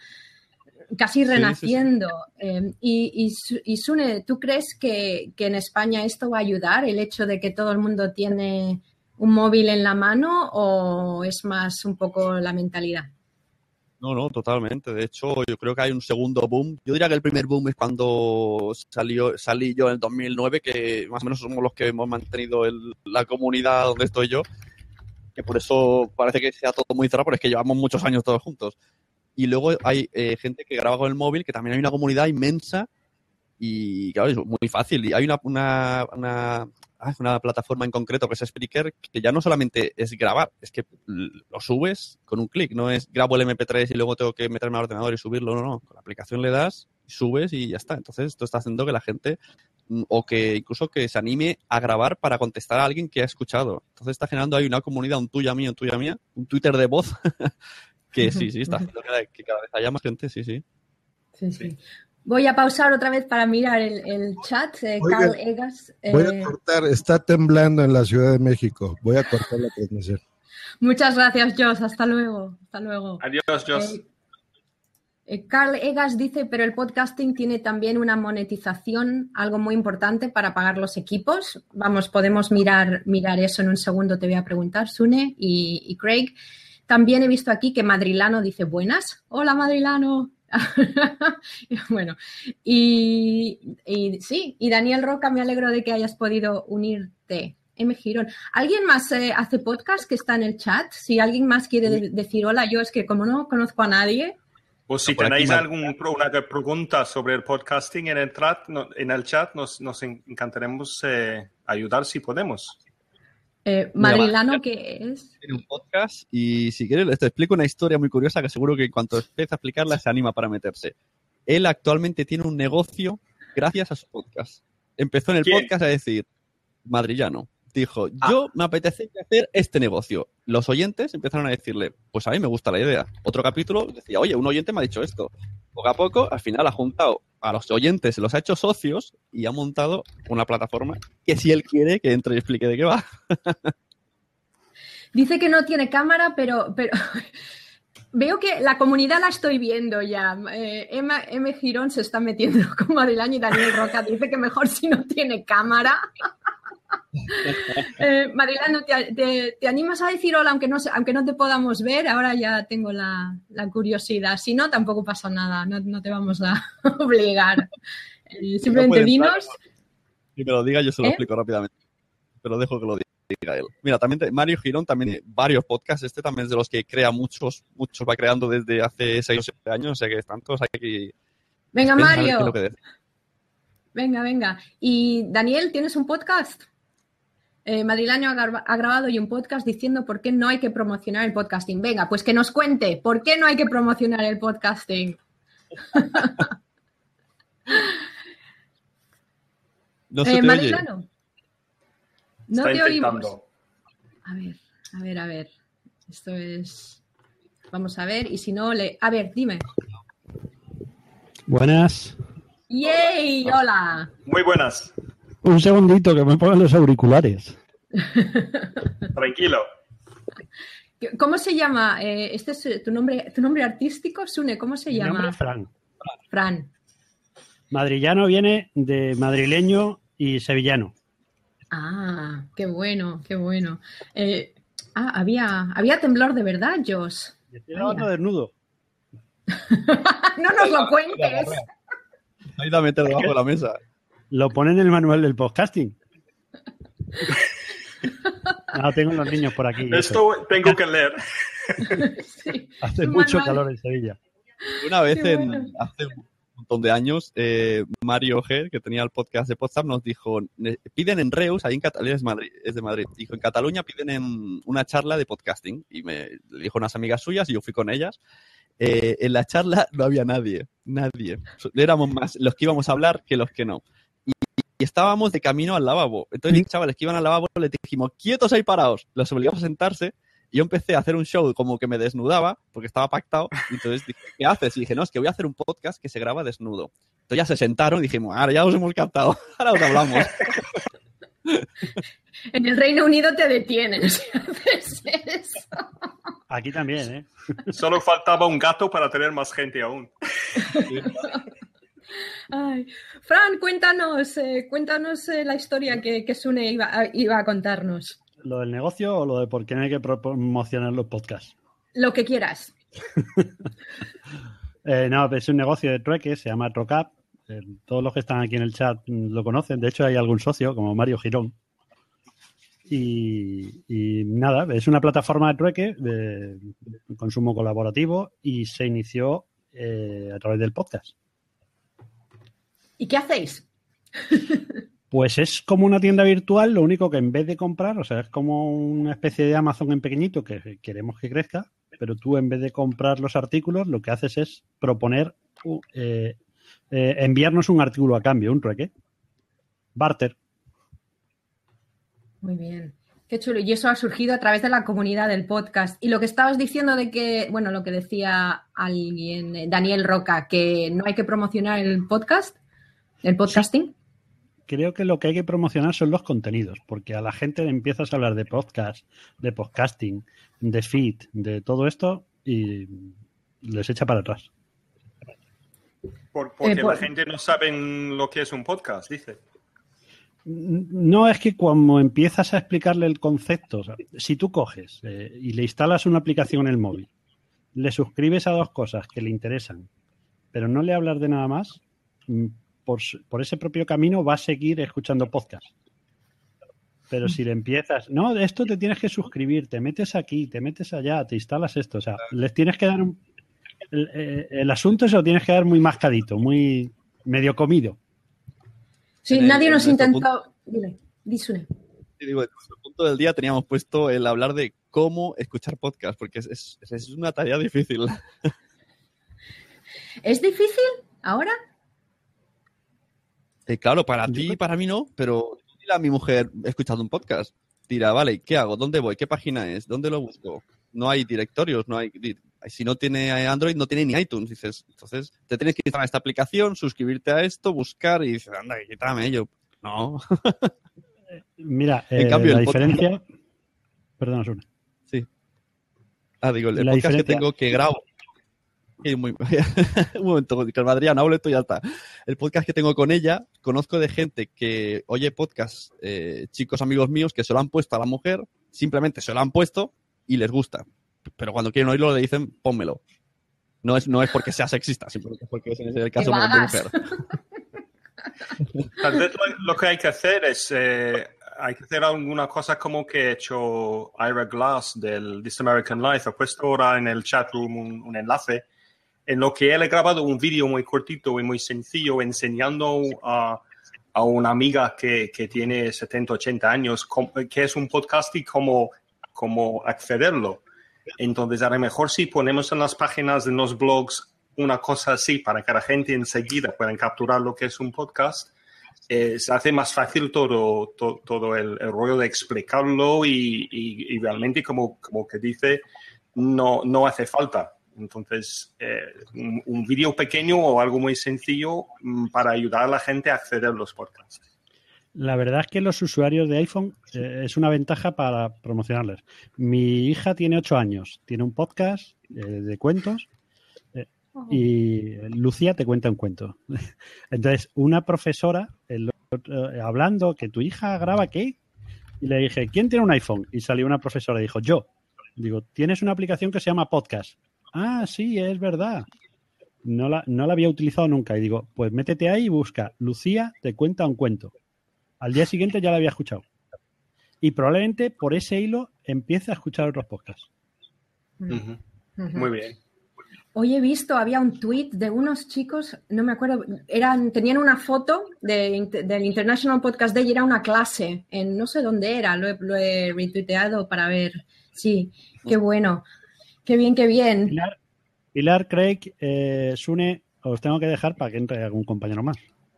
casi renaciendo. Sí, sí, sí. Eh, y, y, y, Sune, ¿tú crees que, que, en España esto va a ayudar, el hecho de que todo el mundo tiene un móvil en la mano o es más un poco la mentalidad? No, no, totalmente. De hecho, yo creo que hay un segundo boom. Yo diría que el primer boom es cuando salió, salí yo en el 2009, que más o menos somos los que hemos mantenido el, la comunidad donde estoy yo. Que por eso parece que sea todo muy cerrado, pero es que llevamos muchos años todos juntos. Y luego hay eh, gente que graba con el móvil, que también hay una comunidad inmensa y claro, es muy fácil. Y hay una, una, una, ah, una, plataforma en concreto que es Spreaker, que ya no solamente es grabar, es que lo subes con un clic, no es grabo el MP3 y luego tengo que meterme al ordenador y subirlo, no, no. Con la aplicación le das, subes y ya está. Entonces esto está haciendo que la gente o que incluso que se anime a grabar para contestar a alguien que ha escuchado. Entonces está generando ahí una comunidad, un tuya mío, un tuya mía, un Twitter de voz que sí, sí, está haciendo que cada vez haya más gente, sí, sí. Sí, sí. Voy a pausar otra vez para mirar el, el chat. Eh, Oiga, Carl Egas. Eh... Voy a cortar, está temblando en la Ciudad de México. Voy a cortar la transmisión. Muchas gracias, Josh. Hasta luego. Hasta luego. Adiós, Josh. Eh, eh, Carl Egas dice, pero el podcasting tiene también una monetización, algo muy importante para pagar los equipos. Vamos, podemos mirar, mirar eso en un segundo, te voy a preguntar, Sune y, y Craig. También he visto aquí que Madrilano dice buenas. Hola, Madrilano. bueno, y, y, sí, y Daniel Roca, me alegro de que hayas podido unirte. M. Girón. ¿Alguien más eh, hace podcast que está en el chat? Si alguien más quiere de- decir hola, yo es que como no conozco a nadie. O si Por aquí, tenéis alguna pregunta sobre el podcasting en el chat, no- en el chat nos, nos encantaremos eh, ayudar si podemos. Eh, Madrilano, que es? Tiene un podcast y si quieres te explico una historia muy curiosa que seguro que en cuanto empiece a explicarla se anima para meterse. Él actualmente tiene un negocio gracias a su podcast. Empezó en el ¿Quién? podcast a decir, madrillano, dijo, Ah. yo me apetece hacer este negocio. Los oyentes empezaron a decirle, pues a mí me gusta la idea. Otro capítulo decía, oye, un oyente me ha dicho esto. Poco a poco, al final ha juntado a los oyentes, los ha hecho socios y ha montado una plataforma que si él quiere que entre y explique de qué va. Dice que no tiene cámara, pero, pero veo que la comunidad la estoy viendo ya. Eh, Emma, M. Girón se está metiendo con Madrileño y Daniel Roca. Dice que mejor si no tiene cámara. Eh, Marilano, ¿te, te, te animas a decir hola aunque no, aunque no te podamos ver? Ahora ya tengo la, la curiosidad. Si no, tampoco pasa nada. No, no te vamos a obligar. Eh, simplemente entrar, dinos. Y me lo diga, yo se lo ¿Eh? explico rápidamente. Pero dejo que lo diga él. Mira, también te- Mario Girón también tiene varios podcasts. Este también es de los que crea muchos, muchos va creando desde hace 6 o 7 años. O sea que están todos aquí. Venga, Mario. Venga, venga. Y Daniel, ¿tienes un podcast? Eh, Madrileño ha, gra- ha grabado hoy un podcast diciendo por qué no hay que promocionar el podcasting. Venga, pues que nos cuente por qué no hay que promocionar el podcasting. No se Eh, te oye. No Está te oímos. A ver, a ver, a ver. Esto es. Vamos a ver, y si no, le. A ver, dime. Buenas. ¡Yay! ¡Hola! Muy buenas. Un segundito que me pongan los auriculares. Tranquilo. ¿Cómo se llama? Eh, este es eh, tu nombre, tu nombre artístico, Sune, ¿cómo se Mi llama? nombre es Fran. Fran. Madrillano viene de madrileño y sevillano. Ah, qué bueno, qué bueno. Eh, ah, había, había temblor de verdad, Jos. Estoy grabando desnudo. no nos lo cuentes. Ahí la meter debajo de la mesa. Lo pone en el manual del podcasting. No, tengo los niños por aquí. eso. Esto tengo que leer. Hace mucho manual. calor en Sevilla. Una vez, en- hace un montón de años, eh, Mario G, que tenía el podcast de Potsdam, nos dijo, "Ne- piden en Reus, ahí en Cataluña, es, Madrid, es de Madrid, dijo, en Cataluña piden en una charla de podcasting. Y me le dijo unas amigas suyas y yo fui con ellas. Eh, en la charla no había nadie, nadie. Éramos más los que íbamos a hablar que los que no. Y, estábamos de camino al lavabo. Entonces, los chavales que iban al lavabo les dijimos, quietos ahí parados. Los obligamos a sentarse y yo empecé a hacer un show como que me desnudaba, porque estaba pactado. Y entonces dije, ¿qué haces? Y dije, no, es que voy a hacer un podcast que se graba desnudo. Entonces ya se sentaron y dijimos, ahora ya os hemos captado, ahora os hablamos. En el Reino Unido te detienen si haces eso. Aquí también, ¿eh? Solo faltaba un gato para tener más gente aún. Ay. Fran, cuéntanos, eh, cuéntanos eh, la historia que, que Sune iba, a- iba a contarnos. ¿Lo del negocio o lo de por qué no hay que pro- promocionar los podcasts? Lo que quieras. Eh, no, es un negocio de trueque, se llama Trocap. Todos los que están aquí en el chat lo conocen. De hecho, hay algún socio, como Mario Girón. Y, y nada, es una plataforma de trueque de consumo colaborativo y se inició a través del podcast. ¿Y qué hacéis? Pues es como una tienda virtual, lo único que en vez de comprar, o sea, es como una especie de Amazon en pequeñito que queremos que crezca, pero tú en vez de comprar los artículos, lo que haces es proponer, uh, eh, eh, enviarnos un artículo a cambio, un trueque. Barter. Muy bien. Qué chulo. Y eso ha surgido a través de la comunidad del podcast. Y lo que estabas diciendo de que, bueno, lo que decía alguien, eh, Daniel Roca, que no hay que promocionar el podcast, el podcasting. Creo que lo que hay que promocionar son los contenidos, porque a la gente le empiezas a hablar de podcast, de podcasting, de feed, de todo esto y les echa para atrás. Por- porque Eh, por- la gente no sabe lo que es un podcast, dice. No es que cuando empiezas a explicarle el concepto, o sea, si tú coges eh, y le instalas una aplicación en el móvil, le suscribes a dos cosas que le interesan, pero no le hablas de nada más, mm, por, ese propio camino va a seguir escuchando podcast. Pero si le empiezas, no, de esto te tienes que suscribir, te metes aquí, te metes allá, te instalas esto. O sea, les tienes que dar un. El, eh, el asunto se lo tienes que dar muy mascadito, muy medio comido. Sí, En nadie nos intentó. Dile, di, Sune. Y digo, en nuestro punto del día teníamos puesto el hablar de cómo escuchar podcast, porque es, es- es una tarea difícil. ¿Es difícil ahora? Eh, claro, para ti y para mí no, pero a mi mujer escuchando un podcast. Dirá, vale, ¿qué hago? ¿Dónde voy? ¿Qué página es? ¿Dónde lo busco? No hay directorios, no hay. Si no tiene Android, no tiene ni iTunes. Dices, entonces te tienes que instalar esta aplicación, suscribirte a esto, buscar y dices, anda, quítame ello. No. Mira, En eh, cambio, la podcast- diferencia. Sune. Sí. Ah, digo, el, La podcast que diferencia- tengo que grabo. Muy- un momento, que Adrián, hablo esto y ya está. El podcast que tengo con ella, conozco de gente que oye podcast, eh, chicos amigos míos, que se lo han puesto a la mujer, simplemente se lo han puesto y les gusta. Pero cuando quieren oírlo le dicen, pónmelo. No es, no es porque sea sexista, simplemente porque es en el caso de mujer. Tal vez lo, lo que hay que hacer es, eh, hay que hacer alguna cosa como que ha hecho Ira Glass del This American Life. Ha puesto ahora en el chat room un, un enlace en lo que él ha grabado un vídeo muy cortito y muy sencillo enseñando a, a una amiga que, que tiene 70, 80 años que es un podcast y cómo, cómo accederlo. Entonces, a lo mejor si ponemos en las páginas de los blogs una cosa así para que la gente enseguida pueda capturar lo que es un podcast, eh, se hace más fácil todo, to- todo, el, el rollo de explicarlo y, y- y realmente, como, como que dice, no, no hace falta. Entonces, eh, un, un vídeo pequeño o algo muy sencillo mm, para ayudar a la gente a acceder a los podcasts. La verdad es que los usuarios de iPhone eh, es una ventaja para promocionarles. Mi hija tiene 8 años, tiene un podcast eh, de cuentos eh, y Lucía te cuenta un cuento. Entonces, una profesora el eh, hablando que tu hija graba qué y le dije, ¿quién tiene un iPhone? Y salió una profesora y dijo, yo. Digo, tienes una aplicación que se llama Podcast. Ah, sí, es verdad. No la, no la había utilizado nunca. Y digo, pues métete ahí y busca, Lucía te cuenta un cuento. Al día siguiente ya la había escuchado. Y probablemente por ese hilo empiece a escuchar otros podcasts. Muy bien. Hoy he visto, había un tweet de unos chicos, no me acuerdo, eran, tenían una foto de, del International Podcast Day y era una clase en no sé dónde era, lo he, lo he retuiteado para ver. Sí, qué bueno, qué bien, qué bien. Pilar, Pilar Craig, eh, Sune, os tengo que dejar para que entre algún compañero más.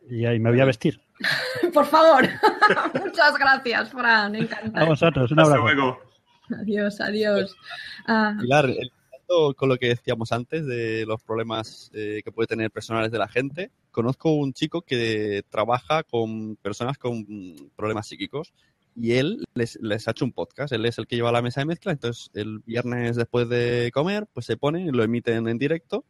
Y ahí me voy a vestir. Por favor. Muchas gracias, Fran, encantado. A vosotros, un abrazo. Adiós, adiós. Ah, Pilar, el- con lo que decíamos antes de los problemas eh, que puede tener personales de la gente, conozco un chico que trabaja con personas con problemas psíquicos y él les, les ha hecho un podcast. Él es el que lleva la mesa de mezcla, entonces el viernes después de comer, pues se pone, lo emiten en directo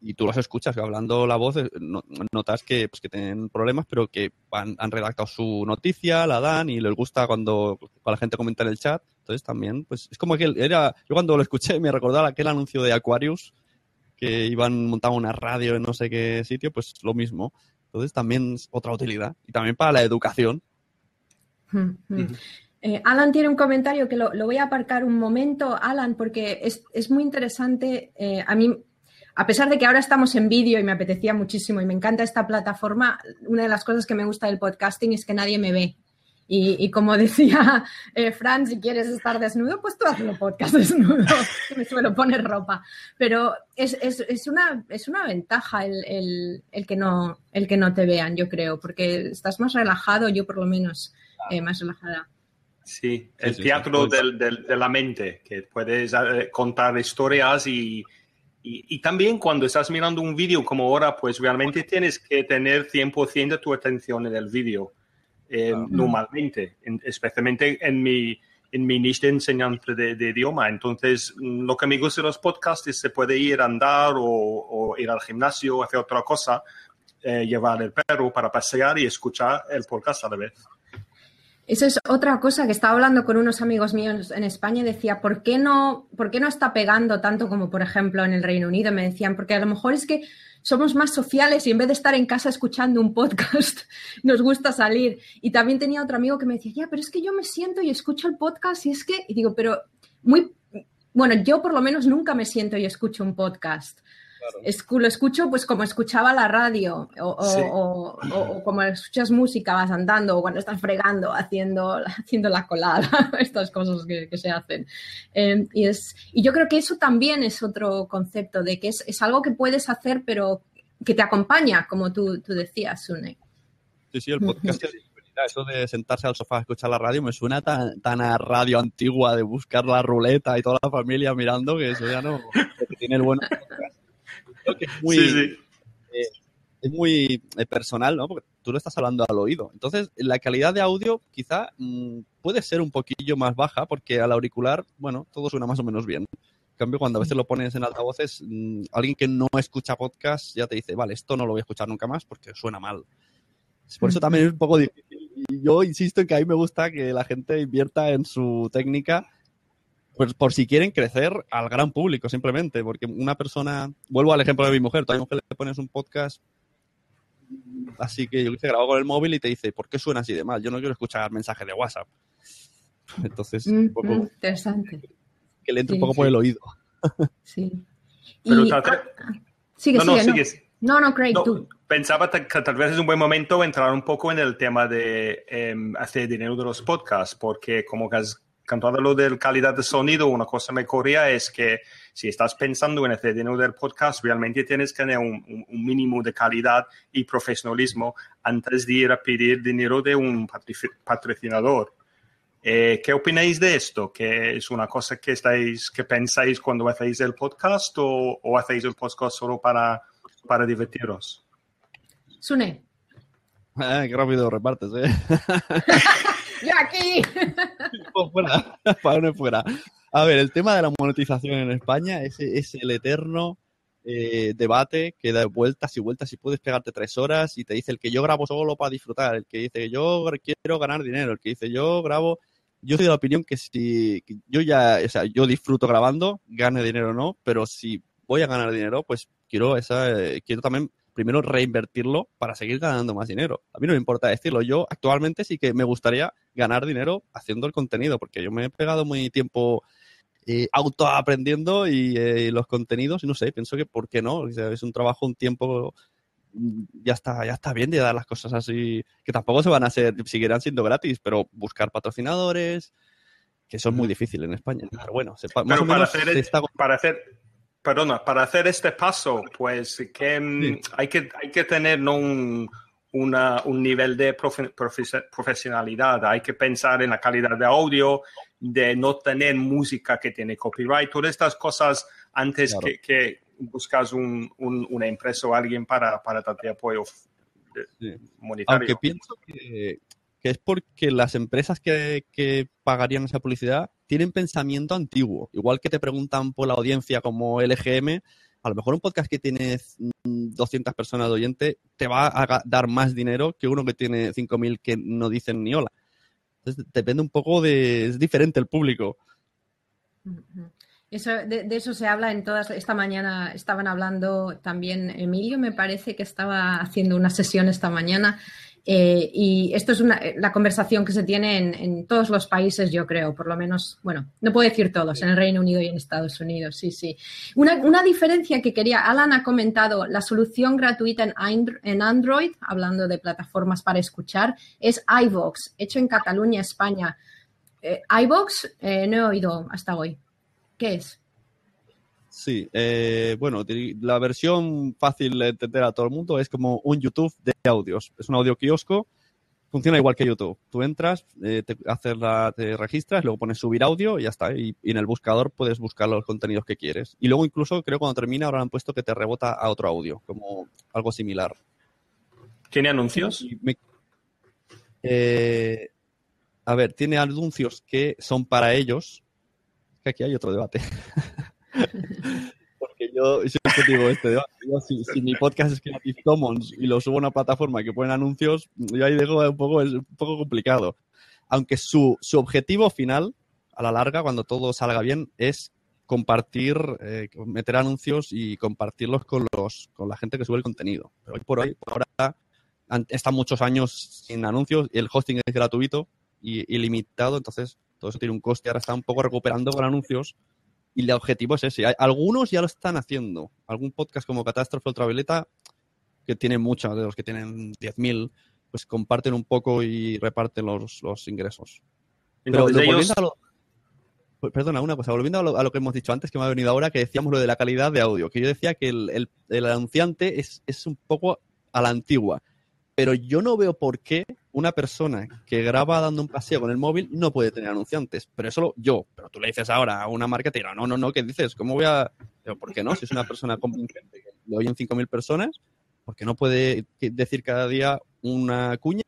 y tú los escuchas hablando la voz, eh, no- notas que, pues, que tienen problemas, pero que han, han redactado su noticia, la dan y les gusta cuando, cuando la gente comenta en el chat. Entonces también, pues es como que era, yo cuando lo escuché me recordaba aquel anuncio de Aquarius que iban montando una radio en no sé qué sitio, pues lo mismo. Entonces también es otra utilidad. Y también para la educación. Mm. Eh, Alan tiene un comentario que lo, lo voy a aparcar un momento, Alan, porque es, es muy interesante. eh, a mí, a pesar de que ahora estamos en vídeo y me apetecía muchísimo y me encanta esta plataforma, una de las cosas que me gusta del podcasting es que nadie me ve. Y, y como decía eh, Fran, si quieres estar desnudo, pues tú hazlo podcast desnudo, que me suelo poner ropa. Pero es, es, es una, es una ventaja el, el, el, que no, el que no te vean, yo creo, porque estás más relajado, yo por lo menos eh, más relajada. Sí, el sí, teatro sí. del- del- de la mente, que puedes eh, contar historias y, y, y también cuando estás mirando un vídeo como ahora, pues realmente tienes que tener 100% de tu atención en el vídeo, eh, normalmente, en- especialmente en mi, en mi niche de enseñanza de, de idioma. Entonces, lo que me gusta de los podcasts es que se puede ir a andar o, o ir al gimnasio, hacer otra cosa, eh, llevar el perro para pasear y escuchar el podcast a la vez. Eso es otra cosa que estaba hablando con unos amigos míos en España y decía, ¿por qué no, por qué no está pegando tanto como, por ejemplo, en el Reino Unido? Me decían, porque a lo mejor es que somos más sociales y en vez de estar en casa escuchando un podcast, nos gusta salir. Y también tenía otro amigo que me decía, ya, pero es que yo me siento y escucho el podcast y es que, y digo, pero muy, bueno, yo por lo menos nunca me siento y escucho un podcast. Lo escucho pues como escuchaba la radio o, o- Sí. o- o- o como escuchas música, vas andando o cuando estás fregando, haciendo, haciendo la colada, estas cosas que, que se hacen. Eh, y, es, y yo creo que eso también es otro concepto de que es, es algo que puedes hacer pero que te acompaña, como tú, tú decías, Sune. Sí, sí, el podcast es. Eso de sentarse al sofá a escuchar la radio me suena tan, tan a radio antigua de buscar la ruleta y toda la familia mirando que eso ya no. tiene el bueno. Creo que es muy, Sí, sí. eh, es muy eh, personal, ¿no? Porque tú lo estás hablando al oído. Entonces, la calidad de audio quizá mm, puede ser un poquillo más baja porque al auricular, bueno, todo suena más o menos bien. En cambio, cuando a veces lo pones en altavoces, mm, alguien que no escucha podcast ya te dice, vale, esto no lo voy a escuchar nunca más porque suena mal. Por eso también es un poco difícil. Y yo insisto en que a mí me gusta que la gente invierta en su técnica pues por si quieren crecer al gran público, simplemente. Porque una persona, vuelvo al ejemplo de mi mujer, tú a mi mujer le pones un podcast así que yo que sé, grabo con el móvil y te dice, ¿por qué suena así de mal? Yo no quiero escuchar mensajes de WhatsApp. Entonces, un poco, Mm, interesante. que le entre un poco sí. por el oído. Sí. Pero Y- tal- Sigue, no, no, sigue, no. sigues. No, no, Craig, No, tú. Pensaba que tal vez es un buen momento entrar un poco en el tema de em, hacer dinero de los podcasts, porque como que has cantado lo de calidad de sonido, una cosa me corría es que si estás pensando en hacer dinero del podcast, realmente tienes que tener un, un- mínimo de calidad y profesionalismo antes de ir a pedir dinero de un patrocinador. Eh, ¿Qué opináis de esto? ¿Que es una cosa que estáis, que pensáis cuando hacéis el podcast o, o hacéis el podcast solo para, para divertiros? Sune. Ah, qué rápido repartes, ¿eh? ¡Ya aquí! Fuera, para fuera. A ver, el tema de la monetización en España es, es el eterno eh, debate que da vueltas y vueltas y puedes pegarte tres horas y te dice el que yo grabo solo para disfrutar, el que dice yo quiero ganar dinero, el que dice yo grabo. Yo soy de la opinión que si yo ya, o sea, yo disfruto grabando, gane dinero o no, pero si voy a ganar dinero, pues quiero esa, eh, quiero también primero reinvertirlo para seguir ganando más dinero. A mí no me importa decirlo. Yo actualmente sí que me gustaría ganar dinero haciendo el contenido, porque yo me he pegado muy tiempo eh, autoaprendiendo y eh, los contenidos, y no sé, pienso que por qué no, O sea, es un trabajo, un tiempo, mm, ya está, ya está bien de dar las cosas así, que tampoco se van a hacer, seguirán siendo gratis, pero buscar patrocinadores, que son muy difíciles en España. Pero bueno, se, más Pero para menos hacer, se está para hacer, perdona, para hacer este paso, pues que mm, hay que hay que tener ¿no? un, una- un nivel de profe- profe- profesionalidad. Hay que pensar en la calidad de audio, de no tener música que tiene copyright, todas estas cosas antes Claro. que, que buscas un- un- una empresa o alguien para, para darte apoyo eh, monetario. Aunque pienso que, que es porque las empresas que, pagarían esa publicidad tienen pensamiento antiguo. Igual que te preguntan por la audiencia como LGM, a lo mejor un podcast que tiene mm, 200 personas de oyente te va a dar más dinero que uno que tiene 5.000 que no dicen ni hola. Entonces depende un poco de... es diferente el público. Eso, de eso se habla en todas. Esta mañana estaban hablando también Emilio, me parece que estaba haciendo una sesión esta mañana. Eh, y esto es una, la conversación que se tiene en, en todos los países, yo creo, por lo menos, bueno, no puedo decir todos, en el Reino Unido y en Estados Unidos, sí, sí. Una, diferencia que quería, Alan ha comentado, la solución gratuita en Android, hablando de plataformas para escuchar, es iVox, hecho en Cataluña, España. Eh, iVox, eh, no he oído hasta hoy. ¿Qué es? Sí, eh, bueno, la versión fácil de entender a todo el mundo es como un YouTube de audios. Es un audio kiosco, funciona igual que YouTube. Tú entras, eh, te, haces la, te registras, luego pones subir audio y ya está. Y, y en el buscador puedes buscar los contenidos que quieres. Y luego incluso creo cuando termina ahora han puesto que te rebota a otro audio, como algo similar. ¿Tiene anuncios? Me- eh, a ver, tiene anuncios que son para ellos. Que aquí hay otro debate. Porque yo siempre digo. Yo, si, si mi podcast es Creative Commons y lo subo a una plataforma que ponen anuncios, yo ahí dejo un poco, es un poco complicado. aunque su, su objetivo final, a la larga, cuando todo salga bien, es compartir, eh, meter anuncios y compartirlos con, los, con la gente que sube el contenido. Pero hoy por hoy, por ahora, están muchos años sin anuncios y el hosting es gratuito y ilimitado, entonces todo eso tiene un coste. Ahora está un poco recuperando con anuncios y el objetivo es ese. Algunos ya lo están haciendo. Algún podcast como Catástrofe Ultravioleta, que tiene muchos, de los que tienen 10.000, pues comparten un poco y reparten los, los ingresos. Pero lo- ellos- volviendo a lo- pues, Perdona, una cosa, volviendo a lo, a lo que hemos dicho antes, que me ha venido ahora, que decíamos lo de la calidad de audio, que yo decía que el, el- el anunciante es, es un poco a la antigua, pero yo no veo por qué una persona que graba dando un paseo con el móvil no puede tener anunciantes, pero eso lo- yo, pero tú le dices ahora a una marketera, no, no, no, ¿qué dices? ¿Cómo voy a...? ¿Por qué no? Si es una persona convincente, que le oyen 5.000 personas, ¿por qué no puede decir cada día una cuña?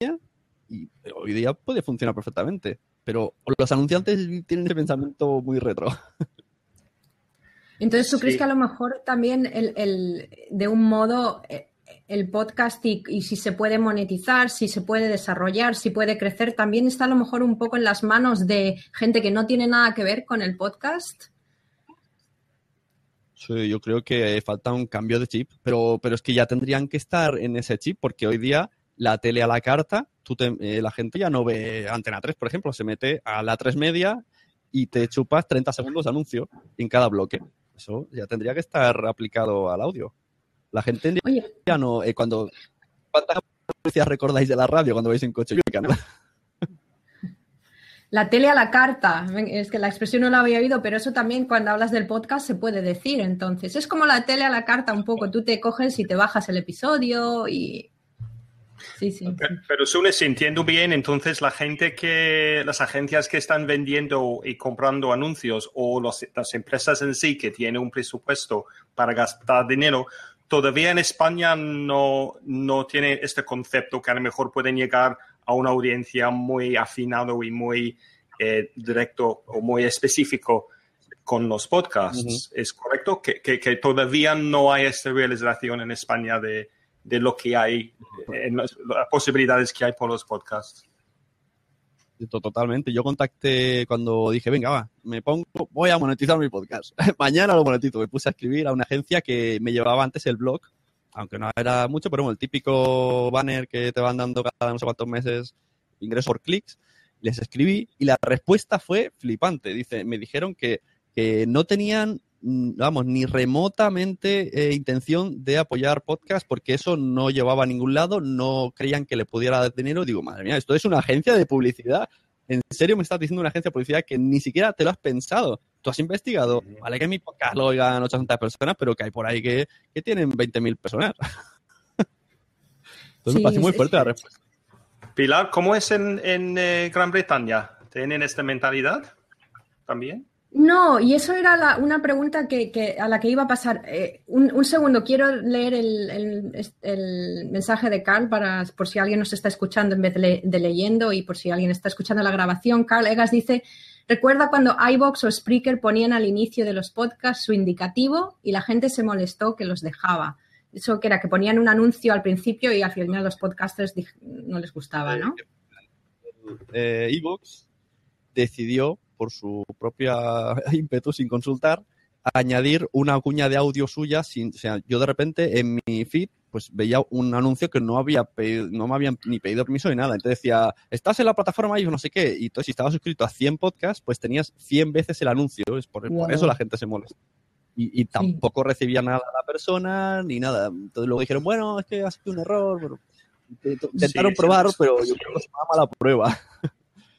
Y hoy día puede funcionar perfectamente. Pero los anunciantes tienen ese pensamiento muy retro. Entonces, ¿tú crees Sí. que a lo mejor también el, el- de un modo eh, el podcast y, si se puede monetizar, si se puede desarrollar, si puede crecer, también está a lo mejor un poco en las manos de gente que no tiene nada que ver con el podcast? Sí, yo creo que falta un cambio de chip, pero, pero es que ya tendrían que estar en ese chip, porque hoy día la tele a la carta, tú eh, la gente ya no ve Antena 3, por ejemplo, se mete a la 3 media y te chupas 30 segundos de anuncio en cada bloque. Eso ya tendría que estar aplicado al audio. La gente ya no, eh, cuando... ¿Cuántas noticias recordáis de la radio cuando vais en coche? La tele a la carta, es que la expresión no la había oído, pero eso también cuando hablas del podcast se puede decir. Entonces, es como la tele a la carta un poco. Tú te coges y te bajas el episodio y. Sí, sí. Pero, pero Sune, si entiendo bien, entonces la gente que, las agencias que están vendiendo y comprando anuncios o los- las empresas en sí que tienen un presupuesto para gastar dinero, todavía en España no, no tienen este concepto que a lo mejor pueden llegar a una audiencia muy afinado y muy eh, directo o muy específico con los podcasts. ¿Es correcto? Que, que- que todavía no hay esta realización en España de, de lo que hay, en las, las posibilidades que hay por los podcasts. To- Totalmente. Yo contacté cuando dije, venga, va, me pongo, voy a monetizar mi podcast. Mañana lo monetizo. Me puse a escribir a una agencia que me llevaba antes el blog, aunque no era mucho, pero bueno, el típico banner que te van dando cada no sé cuántos meses ingresos por clics. Les escribí y la respuesta fue flipante. Dice, me dijeron que, que no tenían, vamos, ni remotamente eh, intención de apoyar podcast porque eso no llevaba a ningún lado, no creían que le pudiera dar dinero. Digo, madre mía, esto es una agencia de publicidad. ¿En serio me estás diciendo una agencia de publicidad que ni siquiera te lo has pensado? Tú has investigado, vale que mi podcast lo oigan 800 personas, pero que hay por ahí que, que tienen 20.000 personas. Entonces Sí, me parece muy fuerte la respuesta. Pilar, ¿cómo es en, en, eh, Gran Bretaña? ¿Tienen esta mentalidad también? No, y eso era la- una pregunta que, que- a la que iba a pasar. Eh, un, un segundo, quiero leer el, el- el mensaje de Carl para, por si alguien nos está escuchando en vez de, le- de leyendo y por si alguien está escuchando la grabación. Carl Egas dice, recuerda cuando iVox o Spreaker ponían al inicio de los podcasts su indicativo y la gente se molestó que los dejaba. Eso que era que ponían un anuncio al principio y al final los podcasters no les gustaba, ¿no? eh, Evox decidió, por su propia ímpetu, sin consultar, añadir una cuña de audio suya. Sin, o sea, yo de repente en mi feed pues veía un anuncio que no había pedido- no me habían ni pedido permiso ni nada. Entonces decía, estás en la plataforma y no sé qué. Y entonces si estabas suscrito a 100 podcasts, pues tenías 100 veces el anuncio. Es por, eso la gente se molesta. Y, y tampoco recibía nada la persona ni nada. Entonces luego dijeron, bueno, es que ha sido un error. Intentaron Sí, sí, probar, sí. pero yo creo que se llama la prueba.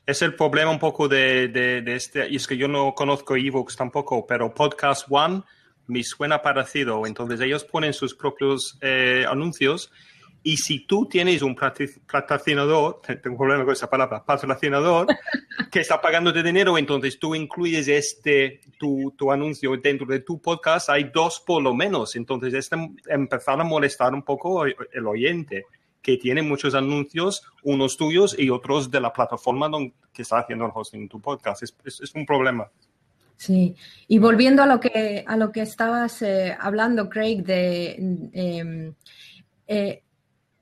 Es el problema un poco de, de- de este, y es que yo no conozco ebooks tampoco, pero Podcast One me suena parecido. Entonces ellos ponen sus propios eh, anuncios y si tú tienes un patroci- patrocinador, tengo un problema con esa palabra, patrocinador, que está pagando de dinero, entonces tú incluyes este, tu, tu anuncio dentro de tu podcast, hay dos por lo menos. Entonces este empezar a molestar un poco el oyente que tiene muchos anuncios, unos tuyos y otros de la plataforma donde, que está haciendo el hosting tu podcast. Es, es- es un problema. Sí, y volviendo a lo que, a lo que estabas eh, hablando, Craig, de em, eh,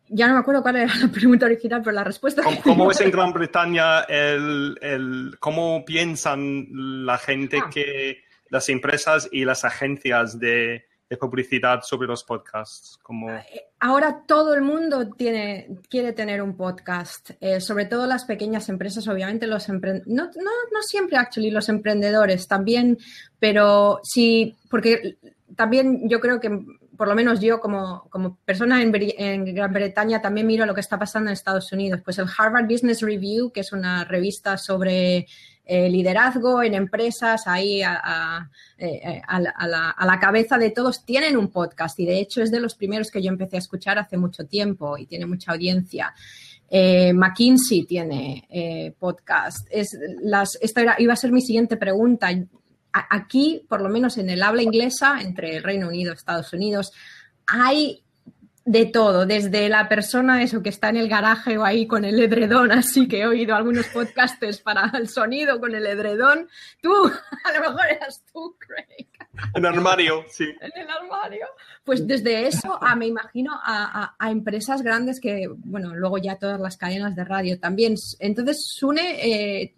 ya no me acuerdo cuál era la pregunta original, pero la respuesta... ¿Cómo, cómo es en Gran Bretaña el, el, cómo piensan la gente Ah. que las empresas y las agencias de, de publicidad sobre los podcasts? Como... Ahora todo el mundo tiene, quiere tener un podcast, eh, sobre todo las pequeñas empresas, obviamente los empre- no, no, no siempre actually los emprendedores también, pero sí, porque también yo creo que por lo menos yo como, como persona en, en Gran Bretaña también miro lo que está pasando en Estados Unidos. Pues el Harvard Business Review, que es una revista sobre eh, liderazgo en empresas, ahí a, a- eh, a la, a la- cabeza de todos, tienen un podcast y de hecho es de los primeros que yo empecé a escuchar hace mucho tiempo y tiene mucha audiencia. Eh, McKinsey tiene eh, podcast. Es las, esta iba a ser mi siguiente pregunta. Aquí, por lo menos en el habla inglesa, entre el Reino Unido y Estados Unidos, hay de todo, desde la persona eso que está en el garaje o ahí con el edredón, así que he oído algunos podcasters para el sonido con el edredón. Tú, a lo mejor eras tú, Craig, En armario, sí. en el armario. Pues desde eso a, me imagino, a, a- a empresas grandes que, bueno, luego ya todas las cadenas de radio también. Entonces, Sune, eh,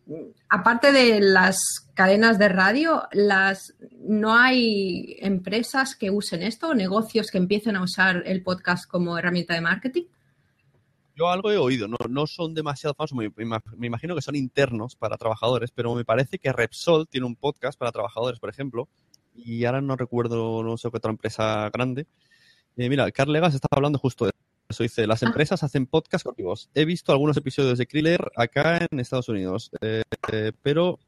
aparte de las cadenas de radio, las, ¿no hay empresas que usen esto o negocios que empiecen a usar el podcast como herramienta de marketing? Yo algo he oído, no, no son demasiado famosos, me, me ima- me imagino que son internos para trabajadores, pero me parece que Repsol tiene un podcast para trabajadores, por ejemplo, y ahora no recuerdo, no sé qué otra empresa grande. Eh, mira, Carl Legas estaba hablando justo de eso, dice, las empresas hacen podcast corporativos. He visto algunos episodios de Kriller acá en Estados Unidos, eh, eh, pero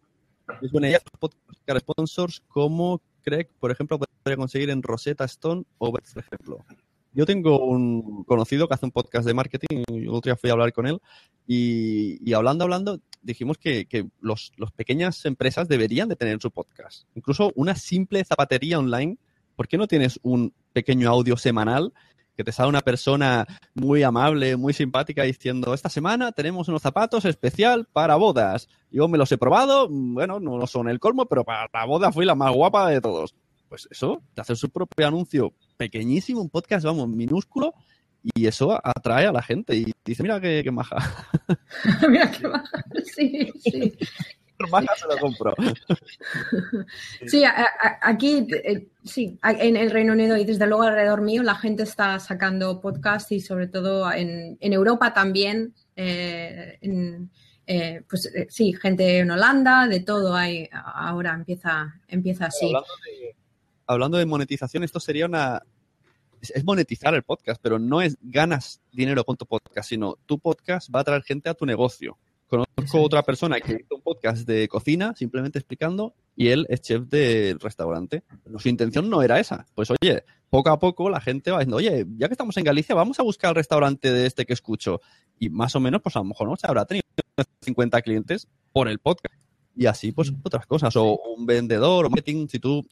es buena idea buscar sponsors como Craig, por ejemplo, podría conseguir en Rosetta Stone o Beth, por ejemplo. Yo tengo un conocido que hace un podcast de marketing, y el otro día fui a hablar con él, y, y hablando, hablando, dijimos que, que los, los pequeñas empresas deberían de tener su podcast. Incluso una simple zapatería online, ¿por qué no tienes un pequeño audio semanal que te sale una persona muy amable, muy simpática diciendo, esta semana tenemos unos zapatos especial para bodas. Yo me los he probado, mm, bueno, no son el colmo, pero para la boda fui la más guapa de todos. Pues eso, te hace su propio anuncio pequeñísimo, un podcast, vamos, minúsculo, y eso atrae a la gente y dice, mira qué, qué maja. Mira qué baja. Sí, sí. maja se lo compro. Sí, a- a- aquí, eh, sí, en el Reino Unido y desde luego alrededor mío la gente está sacando podcast y sobre todo en, en Europa también. eh, en, eh, pues eh, sí, gente en Holanda, de todo hay ahora empieza, empieza así. Hablando de, hablando de monetización, esto sería una... Es, monetizar el podcast, pero no es ganas dinero con tu podcast, sino tu podcast va a traer gente a tu negocio. Conozco otra persona que hizo un podcast de cocina, simplemente explicando, y él es chef del restaurante. Pero su intención no era esa. Pues oye, poco a poco la gente va diciendo, oye, ya que estamos en Galicia, vamos a buscar el restaurante de este que escucho. Y más o menos, pues a lo mejor no se habrá tenido 50 clientes por el podcast. Y así, pues otras cosas. O un vendedor, o marketing, si tú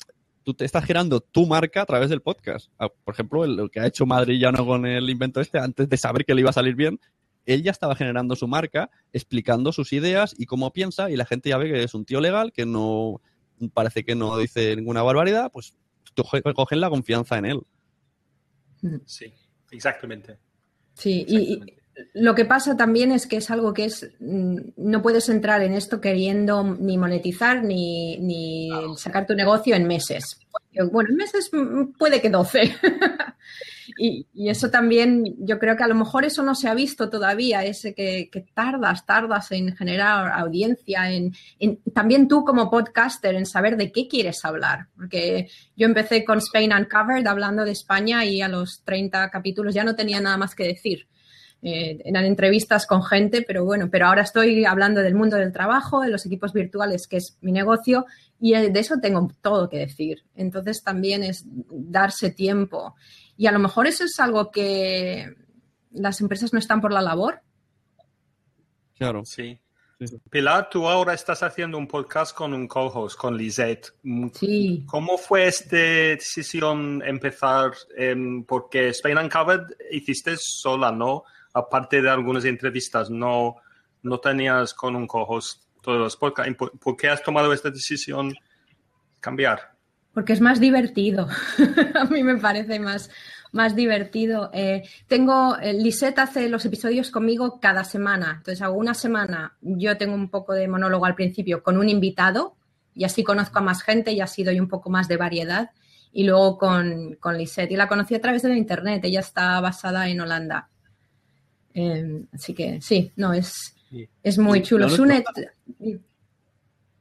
tú te estás generando tu marca a través del podcast. Ah, Por ejemplo, el, el que ha hecho Madrillano con el invento este, antes de saber que le iba a salir bien, él ya estaba generando su marca, explicando sus ideas y cómo piensa, y la gente ya ve que es un tío legal, que no parece que no dice ninguna barbaridad, pues coge- cogen la confianza en él. Sí, exactamente. Sí, y, y lo que pasa también es que es algo que es, mm, no puedes entrar en esto queriendo ni monetizar ni, ni sacar tu negocio en meses. Bueno, en meses mm, puede que 12. y, y eso también, yo creo que a lo mejor eso no se ha visto todavía, ese que, que tardas, tardas en generar audiencia, en, en- también tú como podcaster, en saber de qué quieres hablar. Porque yo empecé con Spain Uncovered hablando de España y a los 30 capítulos ya no tenía nada más que decir. Eh, eran entrevistas con gente, pero bueno, pero ahora estoy hablando del mundo del trabajo, de los equipos virtuales, que es mi negocio, y eh, de eso tengo todo que decir. Entonces también es darse tiempo. Y a lo mejor eso es algo que las empresas no están por la labor. Claro. Sí. Pilar, tú ahora estás haciendo un podcast con un co-host, con Lisette. Mm, Sí. ¿Cómo fue esta decisión empezar? em, porque Spain Uncovered hiciste sola, ¿no? Aparte de algunas entrevistas, no, no tenías con un co-host todos los podcasts. ¿Por, qué has tomado esta decisión cambiar? Porque es más divertido. a mí me parece más, más divertido. Eh, tengo, eh, Lisette hace los episodios conmigo cada semana. Entonces hago una semana, yo tengo un poco de monólogo al principio con un invitado y así conozco a más gente y así doy un poco más de variedad. Y luego con, con Lisette. Y la conocí a través de internet. Ella está basada en Holanda. Eh, así que sí, no, es, es muy chulo. no,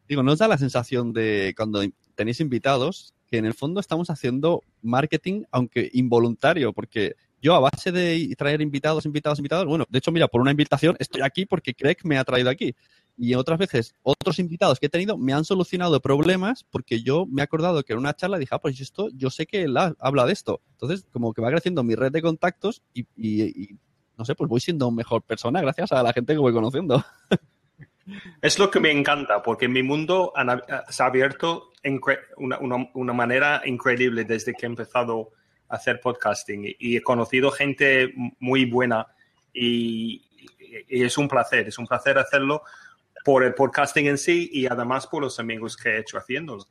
Digo, ¿no os da la sensación de cuando tenéis invitados que en el fondo estamos haciendo marketing, aunque involuntario? Porque yo a base de traer invitados, invitados, invitados, bueno, de hecho, mira, por una invitación estoy aquí porque Craig me ha traído aquí. Y otras veces, otros invitados que he tenido me han solucionado problemas porque yo me he acordado que en una charla dije, ah, pues esto, yo sé que él ha- habla de esto. Entonces, como que va creciendo mi red de contactos y, y- y, no sé, pues voy siendo mejor persona gracias a la gente que voy conociendo. Es lo que me encanta, porque mi mundo se ha abierto una, una- manera increíble desde que he empezado a hacer podcasting y, y he conocido gente muy buena y, y es un placer, es un placer hacerlo por el podcasting en sí y además por los amigos que he hecho haciéndolo.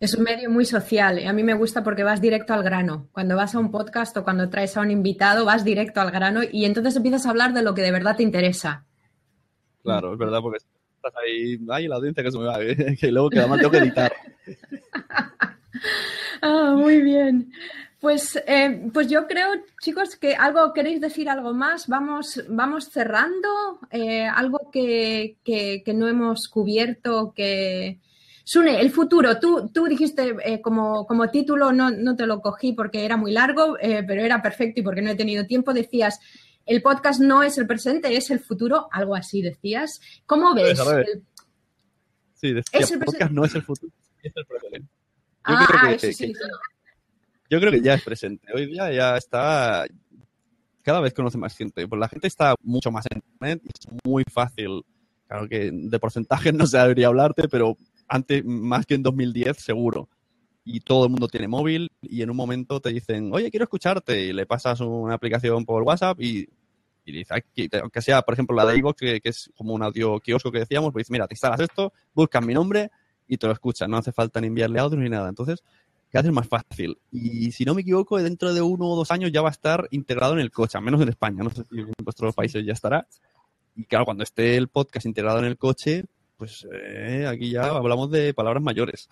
Es un medio muy social. y A mí me gusta porque vas directo al grano. Cuando vas a un podcast o cuando traes a un invitado, vas directo al grano y entonces empiezas a hablar de lo que de verdad te interesa. Claro, es verdad, porque estás ahí, ay, la audiencia que se me va, que luego que además tengo que editar. Ah, muy bien. Pues, eh, pues yo creo, chicos, que algo queréis decir algo más. Vamos, vamos cerrando. Eh, algo que, que- que no hemos cubierto. Que Sune, el futuro. Tú, tú dijiste eh, como, como título, no, no te lo cogí porque era muy largo, eh, pero era perfecto y porque no he tenido tiempo. Decías, el podcast no es el presente, es el futuro. Algo así decías. ¿Cómo ves? El- Sí, decía, Es el podcast no es el futuro, es el presente. Yo Ah, creo ah, que- eso sí, que- sí. Yo creo que ya es presente. Hoy día ya está. Cada vez conoce más gente. Pues la gente está mucho más en internet y es muy fácil. Claro que de porcentajes no se debería hablarte, pero antes, más que en 2010, seguro. Y todo el mundo tiene móvil y en un momento te dicen, oye, quiero escucharte. Y le pasas una aplicación por WhatsApp y, y aunque sea, por ejemplo, la de iVoox, que, que es como un audio kiosco que decíamos, pues mira, te instalas esto, buscas mi nombre y te lo escuchas. No hace falta ni enviarle audio ni nada. Entonces, cada vez es más fácil. Y si no me equivoco, dentro de uno o dos años ya va a estar integrado en el coche, al menos en España. No sé si en vuestros países ya estará. Y claro, cuando esté el podcast integrado en el coche, pues eh, aquí ya hablamos de palabras mayores.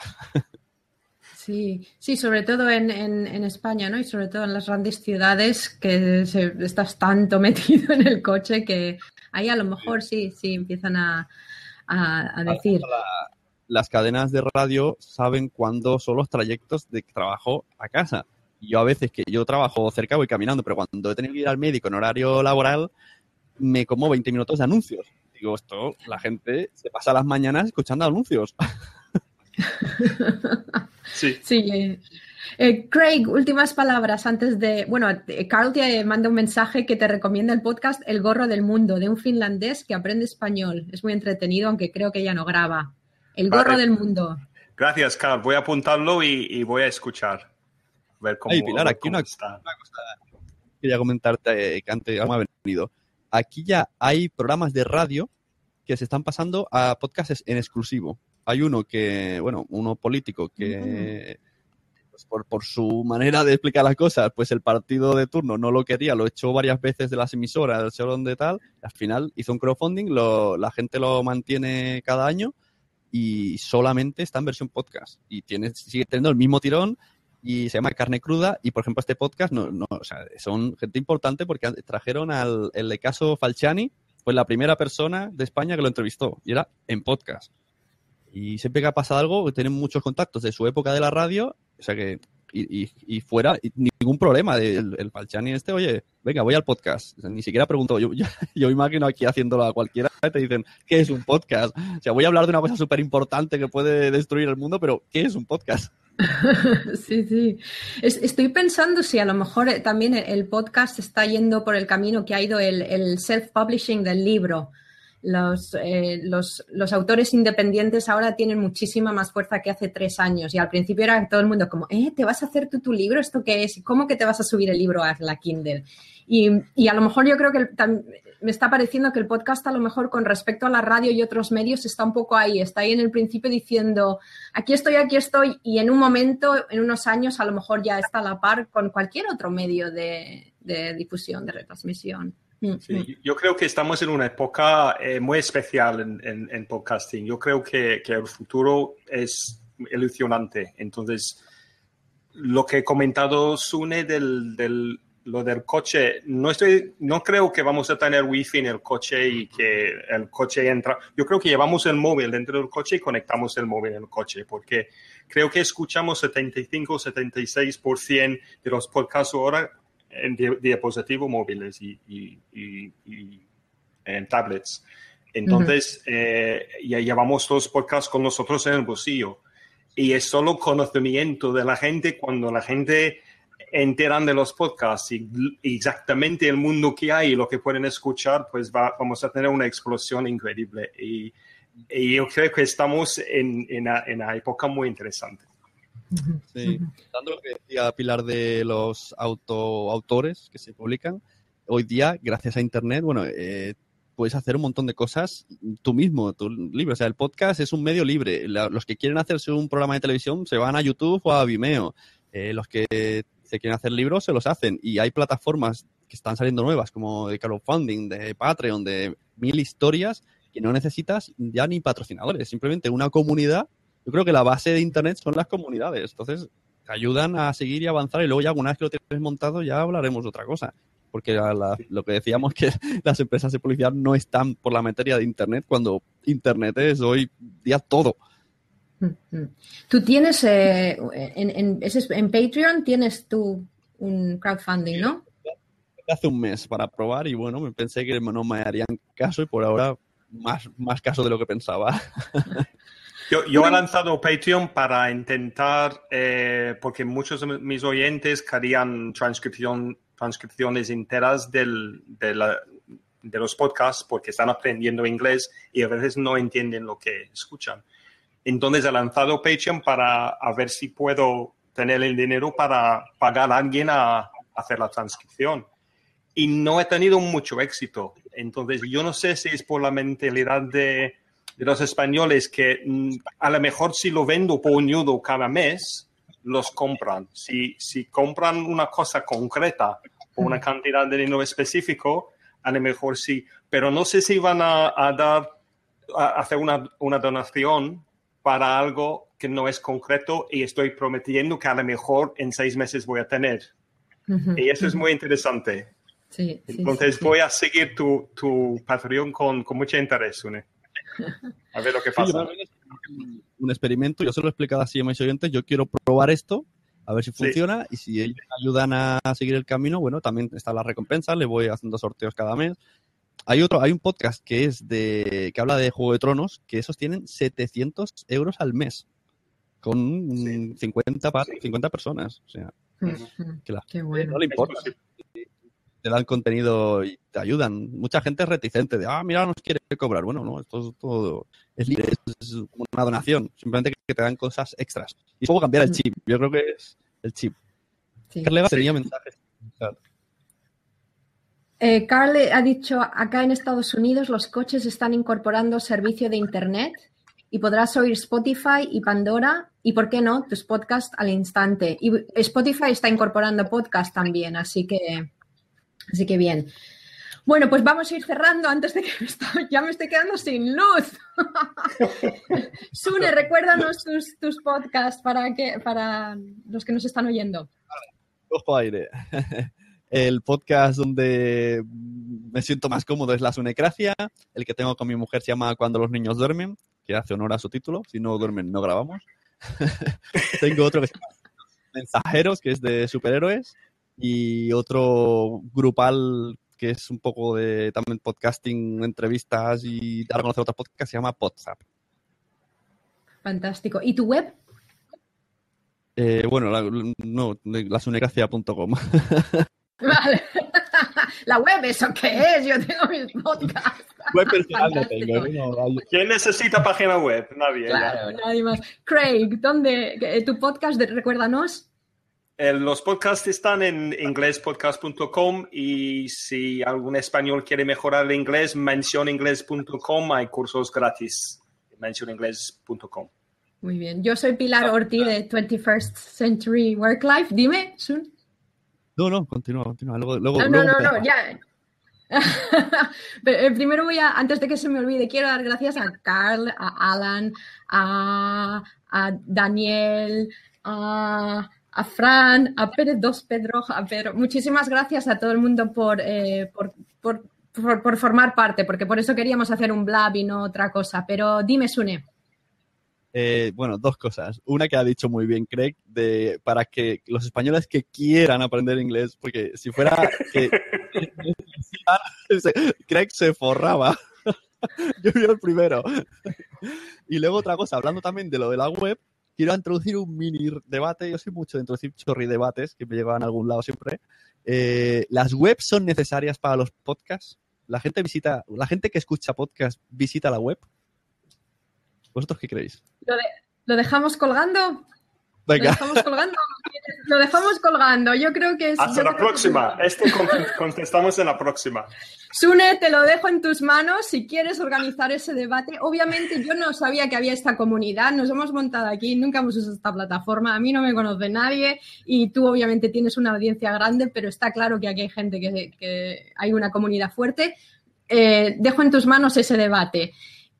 Sí, sí, sobre todo en, en- en España, ¿no? Y sobre todo en las grandes ciudades que se- estás tanto metido en el coche que ahí a lo mejor sí, sí empiezan a, a- a decir. La- las cadenas de radio saben cuándo son los trayectos de trabajo a casa. Yo a veces que yo trabajo cerca voy caminando, pero cuando he tenido que ir al médico en horario laboral, me como 20 minutos de anuncios. Digo, esto, la gente se pasa las mañanas escuchando anuncios. Sí. eh, eh, Craig, últimas palabras antes de. Bueno, eh, Carl te manda un mensaje que te recomienda el podcast El Gorro del Mundo de un finlandés que aprende español. Es muy entretenido, aunque creo que ya no graba. El Gorro Vale. del Mundo. Gracias, Carl. Voy a apuntarlo y, y voy a escuchar. A ver cómo, Ay, Pilar, aquí cómo una, está. una cosa quería comentarte eh, que antes me ha venido. Aquí ya hay programas de radio que se están pasando a podcasts en exclusivo. Hay uno que, bueno, uno político que, pues, por, por su manera de explicar las cosas, pues el partido de turno no lo quería, lo echó varias veces de las emisoras, el salón de tal, al final hizo un crowdfunding, lo- la gente lo mantiene cada año y solamente está en versión podcast. Y tiene, sigue teniendo el mismo tirón y se llama Carne Cruda. Y por ejemplo, este podcast no, no, o sea, son gente importante porque trajeron al el caso Falciani, pues la primera persona de España que lo entrevistó y era en podcast. Y siempre que ha pasado algo, tienen muchos contactos de su época de la radio, o sea que, y, y- fuera, y ningún problema. El, el Falciani este, oye, venga, voy al podcast. Ni siquiera pregunto, yo, yo, yo imagino aquí haciéndolo a cualquiera, te dicen, ¿qué es un podcast? O sea, voy a hablar de una cosa súper importante que puede destruir el mundo, pero ¿qué es un podcast? Sí, sí. Es- estoy pensando si a lo mejor eh, también el, podcast está yendo por el camino que ha ido el, el self-publishing del libro. Los, eh, los, los autores independientes ahora tienen muchísima más fuerza que hace tres años y al principio era todo el mundo como, eh, ¿te vas a hacer tú tu libro? ¿Esto qué es? ¿Cómo que te vas a subir el libro a la Kindle? Y, y a lo mejor yo creo que el, me está pareciendo que el podcast a lo mejor con respecto a la radio y otros medios está un poco ahí, está ahí en el principio diciendo, aquí estoy, aquí estoy, y en un momento, en unos años, a lo mejor ya está a la par con cualquier otro medio de, de difusión, de retransmisión. Mm, Sí, mm. yo creo que estamos en una época eh, muy especial en, en- en podcasting. Yo creo que, que el futuro es ilusionante. Entonces, lo que he comentado Sune del, del- lo del coche, no estoy, no creo que vamos a tener wifi en el coche y que el coche entra. Yo creo que llevamos el móvil dentro del coche y conectamos el móvil en el coche, porque creo que escuchamos 75-76% de los podcasts ahora en di- dispositivos móviles y, y- y- y en tablets. Entonces, eh, ya llevamos los podcasts con nosotros en el bolsillo. Y es solo conocimiento de la gente cuando la gente enteran de los podcasts y exactamente el mundo que hay y lo que pueden escuchar, pues va- vamos a tener una explosión increíble. Y, y yo creo que estamos en, en una, en una época muy interesante. Sí. Dando lo que decía Pilar de los auto, autores que se publican, hoy día, gracias a Internet, bueno, eh, puedes hacer un montón de cosas tú mismo, tú libre. O sea, el podcast es un medio libre. La- los que quieren hacerse un programa de televisión se van a YouTube o a Vimeo. Eh, los que se quieren hacer libros se los hacen. Y hay plataformas que están saliendo nuevas, como de crowdfunding, de Patreon, de mil historias, que no necesitas ya ni patrocinadores, simplemente una comunidad yo creo que la base de Internet son las comunidades. Entonces, te ayudan a seguir y avanzar. Y luego ya una vez que lo tienes montado, ya hablaremos de otra cosa. Porque lo que decíamos que las empresas de publicidad no están por la materia de Internet, cuando Internet es hoy día todo. Tú tienes, eh, en Patreon tienes tú un crowdfunding, ¿no? Hace un mes para probar y bueno, me pensé que no me harían caso y por ahora más, más caso de lo que pensaba. Yo, yo he lanzado Patreon para intentar, eh, porque muchos de mis oyentes querían transcripción, transcripciones enteras del, de, la- de los podcasts porque están aprendiendo inglés y a veces no entienden lo que escuchan. Entonces he lanzado Patreon para a ver si puedo tener el dinero para pagar a alguien a hacer la transcripción. Y no he tenido mucho éxito. Entonces yo no sé si es por la mentalidad de, de los españoles que mm, a lo mejor si lo vendo por un euro cada mes, los compran. Si, si compran una cosa concreta o una cantidad de dinero específico, a lo mejor sí. Pero no sé si van a, a dar, a hacer una, una donación para algo que no es concreto y estoy prometiendo que a lo mejor en seis meses voy a tener. Y eso es muy interesante. Sí, Entonces sí, sí. voy a seguir tu, tu Patreon con, con mucho interés, Sune. A ver lo que pasa. un experimento, yo se lo he explicado así a mis oyentes, yo quiero probar esto, a ver si Sí. funciona, y si ellos me ayudan a seguir el camino, bueno, también está la recompensa, le voy haciendo sorteos cada mes. Hay otro, hay un podcast que es de, que habla de Juego de Tronos, que esos tienen 700 euros al mes, con 50, pa- 50 personas, o sea, Ujú, que la Qué bueno. no le importa. Te dan contenido y te ayudan. Mucha gente es reticente de, ah, mira, nos quiere cobrar. Bueno, no, esto es todo es libre, es una donación. Simplemente que te dan cosas extras. Y luego cambiar el chip. Yo creo que es el chip. Sí. Carlega Sí. tenía mensajes. Eh, Carl ha dicho, acá en Estados Unidos los coches están incorporando servicio de Internet y podrás oír Spotify y Pandora y, ¿por qué no?, tus podcasts al instante. Y Spotify está incorporando podcast también, así que, así que bien. Bueno, pues vamos a ir cerrando antes de que me estoy- ya me estoy quedando sin luz. Sune, recuérdanos tus, tus podcasts para, que, para los que nos están oyendo. Cojo aire. El podcast donde me siento más cómodo es La Sunecracia. El que tengo con mi mujer se llama Cuando los niños duermen, que hace honor a su título. Si no duermen, no grabamos. tengo otro que se llama Mensajeros, que es de superhéroes. Y otro grupal que es un poco de también podcasting, entrevistas y dar a conocer otros podcasts, se llama WhatsApp. Fantástico. ¿Y tu web? Eh, bueno, la, no, lasunecracia.com. Vale. La web, ¿eso qué es? Yo tengo mis podcasts. Web personal no tengo. no, hay- ¿Quién necesita página web? Nadie. ya. Claro, nadie más. Craig, ¿dónde? eh, ¿Tu podcast, de- recuérdanos? Eh, los podcasts están en inglespodcast.com y si algún español quiere mejorar el inglés, mencioningles.com. Hay cursos gratis. mencioningles.com. Muy bien. Yo soy Pilar Ortiz de 21st Century Work Life. Dime, Sun. No, no, continúa, continúa. Luego, luego, No, no, luego no, no, ya. Pero, eh, primero voy a, antes de que se me olvide, quiero dar gracias a Carl, a Alan, a, a Daniel, a, a Fran, a Pérez Dos Pedro, a Pedro. Muchísimas gracias a todo el mundo por, eh, por, por, por- por formar parte, porque por eso queríamos hacer un blab y no otra cosa. Pero dime, Sune. Eh, bueno, dos cosas. Una que ha dicho muy bien Craig, de, para que los españoles que quieran aprender inglés, porque si fuera que Craig se forraba. Yo vi el primero. Y luego otra cosa, hablando también de lo de la web, quiero introducir un mini debate. Yo soy mucho de introducir chorri debates que me llevan a algún lado siempre. Eh, ¿Las webs son necesarias para los podcasts? ¿La gente visita, la gente que escucha podcast visita la web? ¿Vosotros qué creéis? ¿Lo, de- lo dejamos colgando? ¿Lo Venga. dejamos colgando? Lo dejamos colgando. Yo creo que es. Hasta la que- próxima. Este con- contestamos en la próxima. Sune, te lo dejo en tus manos si quieres organizar ese debate. Obviamente yo no sabía que había esta comunidad, nos hemos montado aquí, nunca hemos usado esta plataforma, a mí no me conoce nadie y tú obviamente tienes una audiencia grande, pero está claro que aquí hay gente que, que hay una comunidad fuerte. Eh, dejo en tus manos ese debate.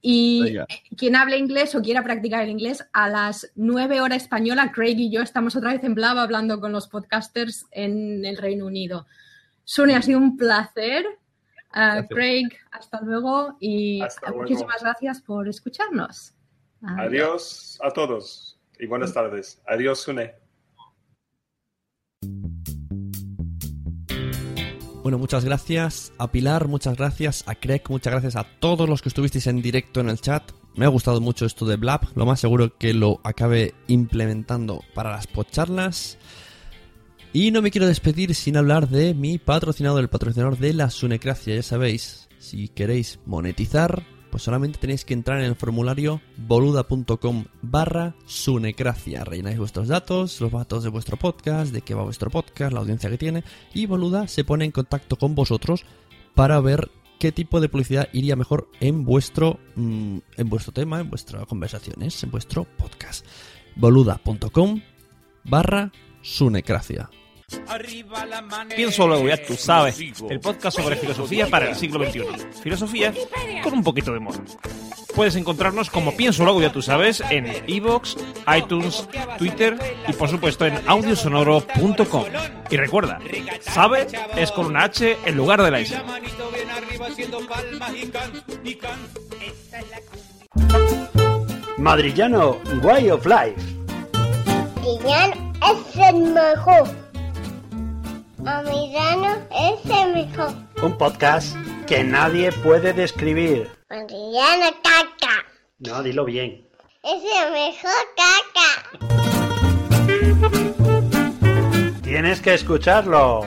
Y Venga. quien hable inglés o quiera practicar el inglés, a las 9 horas española, Craig y yo estamos otra vez en Blab hablando con los podcasters en el Reino Unido. Sune, ha sido un placer. Ah. Craig, hasta luego y Hasta luego. muchísimas gracias por escucharnos. Adiós a todos y buenas tardes. Adiós, Sune. Bueno, muchas gracias a Pilar, muchas gracias a Craig, muchas gracias a todos los que estuvisteis en directo en el chat. Me ha gustado mucho esto de Blab, lo más seguro que lo acabe implementando para las podcharlas. Y no me quiero despedir sin hablar de mi patrocinador, el patrocinador de la Sunecracia. Ya sabéis, si queréis monetizar, pues solamente tenéis que entrar en el formulario boluda.com barra sunecracia. Rellenáis vuestros datos, los datos de vuestro podcast, de qué va vuestro podcast, la audiencia que tiene, y Boluda se pone en contacto con vosotros para ver qué tipo de publicidad iría mejor en vuestro, mm, en vuestro tema, en vuestras conversaciones, en vuestro podcast. boluda.com barra sunecracia. Pienso luego, ya tú sabes, el podcast sobre filosofía para el siglo XXI. Filosofía con un poquito de humor. Puedes encontrarnos como Pienso luego, ya tú sabes, en iVoox, iTunes, Twitter y por supuesto en audiosonoro.com. Y recuerda, sabe es con una H en lugar de la S. Madrillano Way of Life. Adrián es el mejor. Adriano es el mejor. Un podcast que nadie puede describir. Adriano caca. No, dilo bien. Es el mejor caca. Tienes que escucharlo.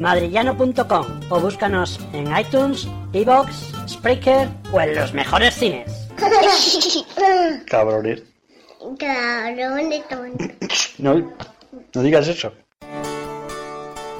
Madrillano.com o búscanos en iTunes, Evox, Spreaker o en los mejores cines. Cabrones. Cabrón de tonto. No, no digas eso.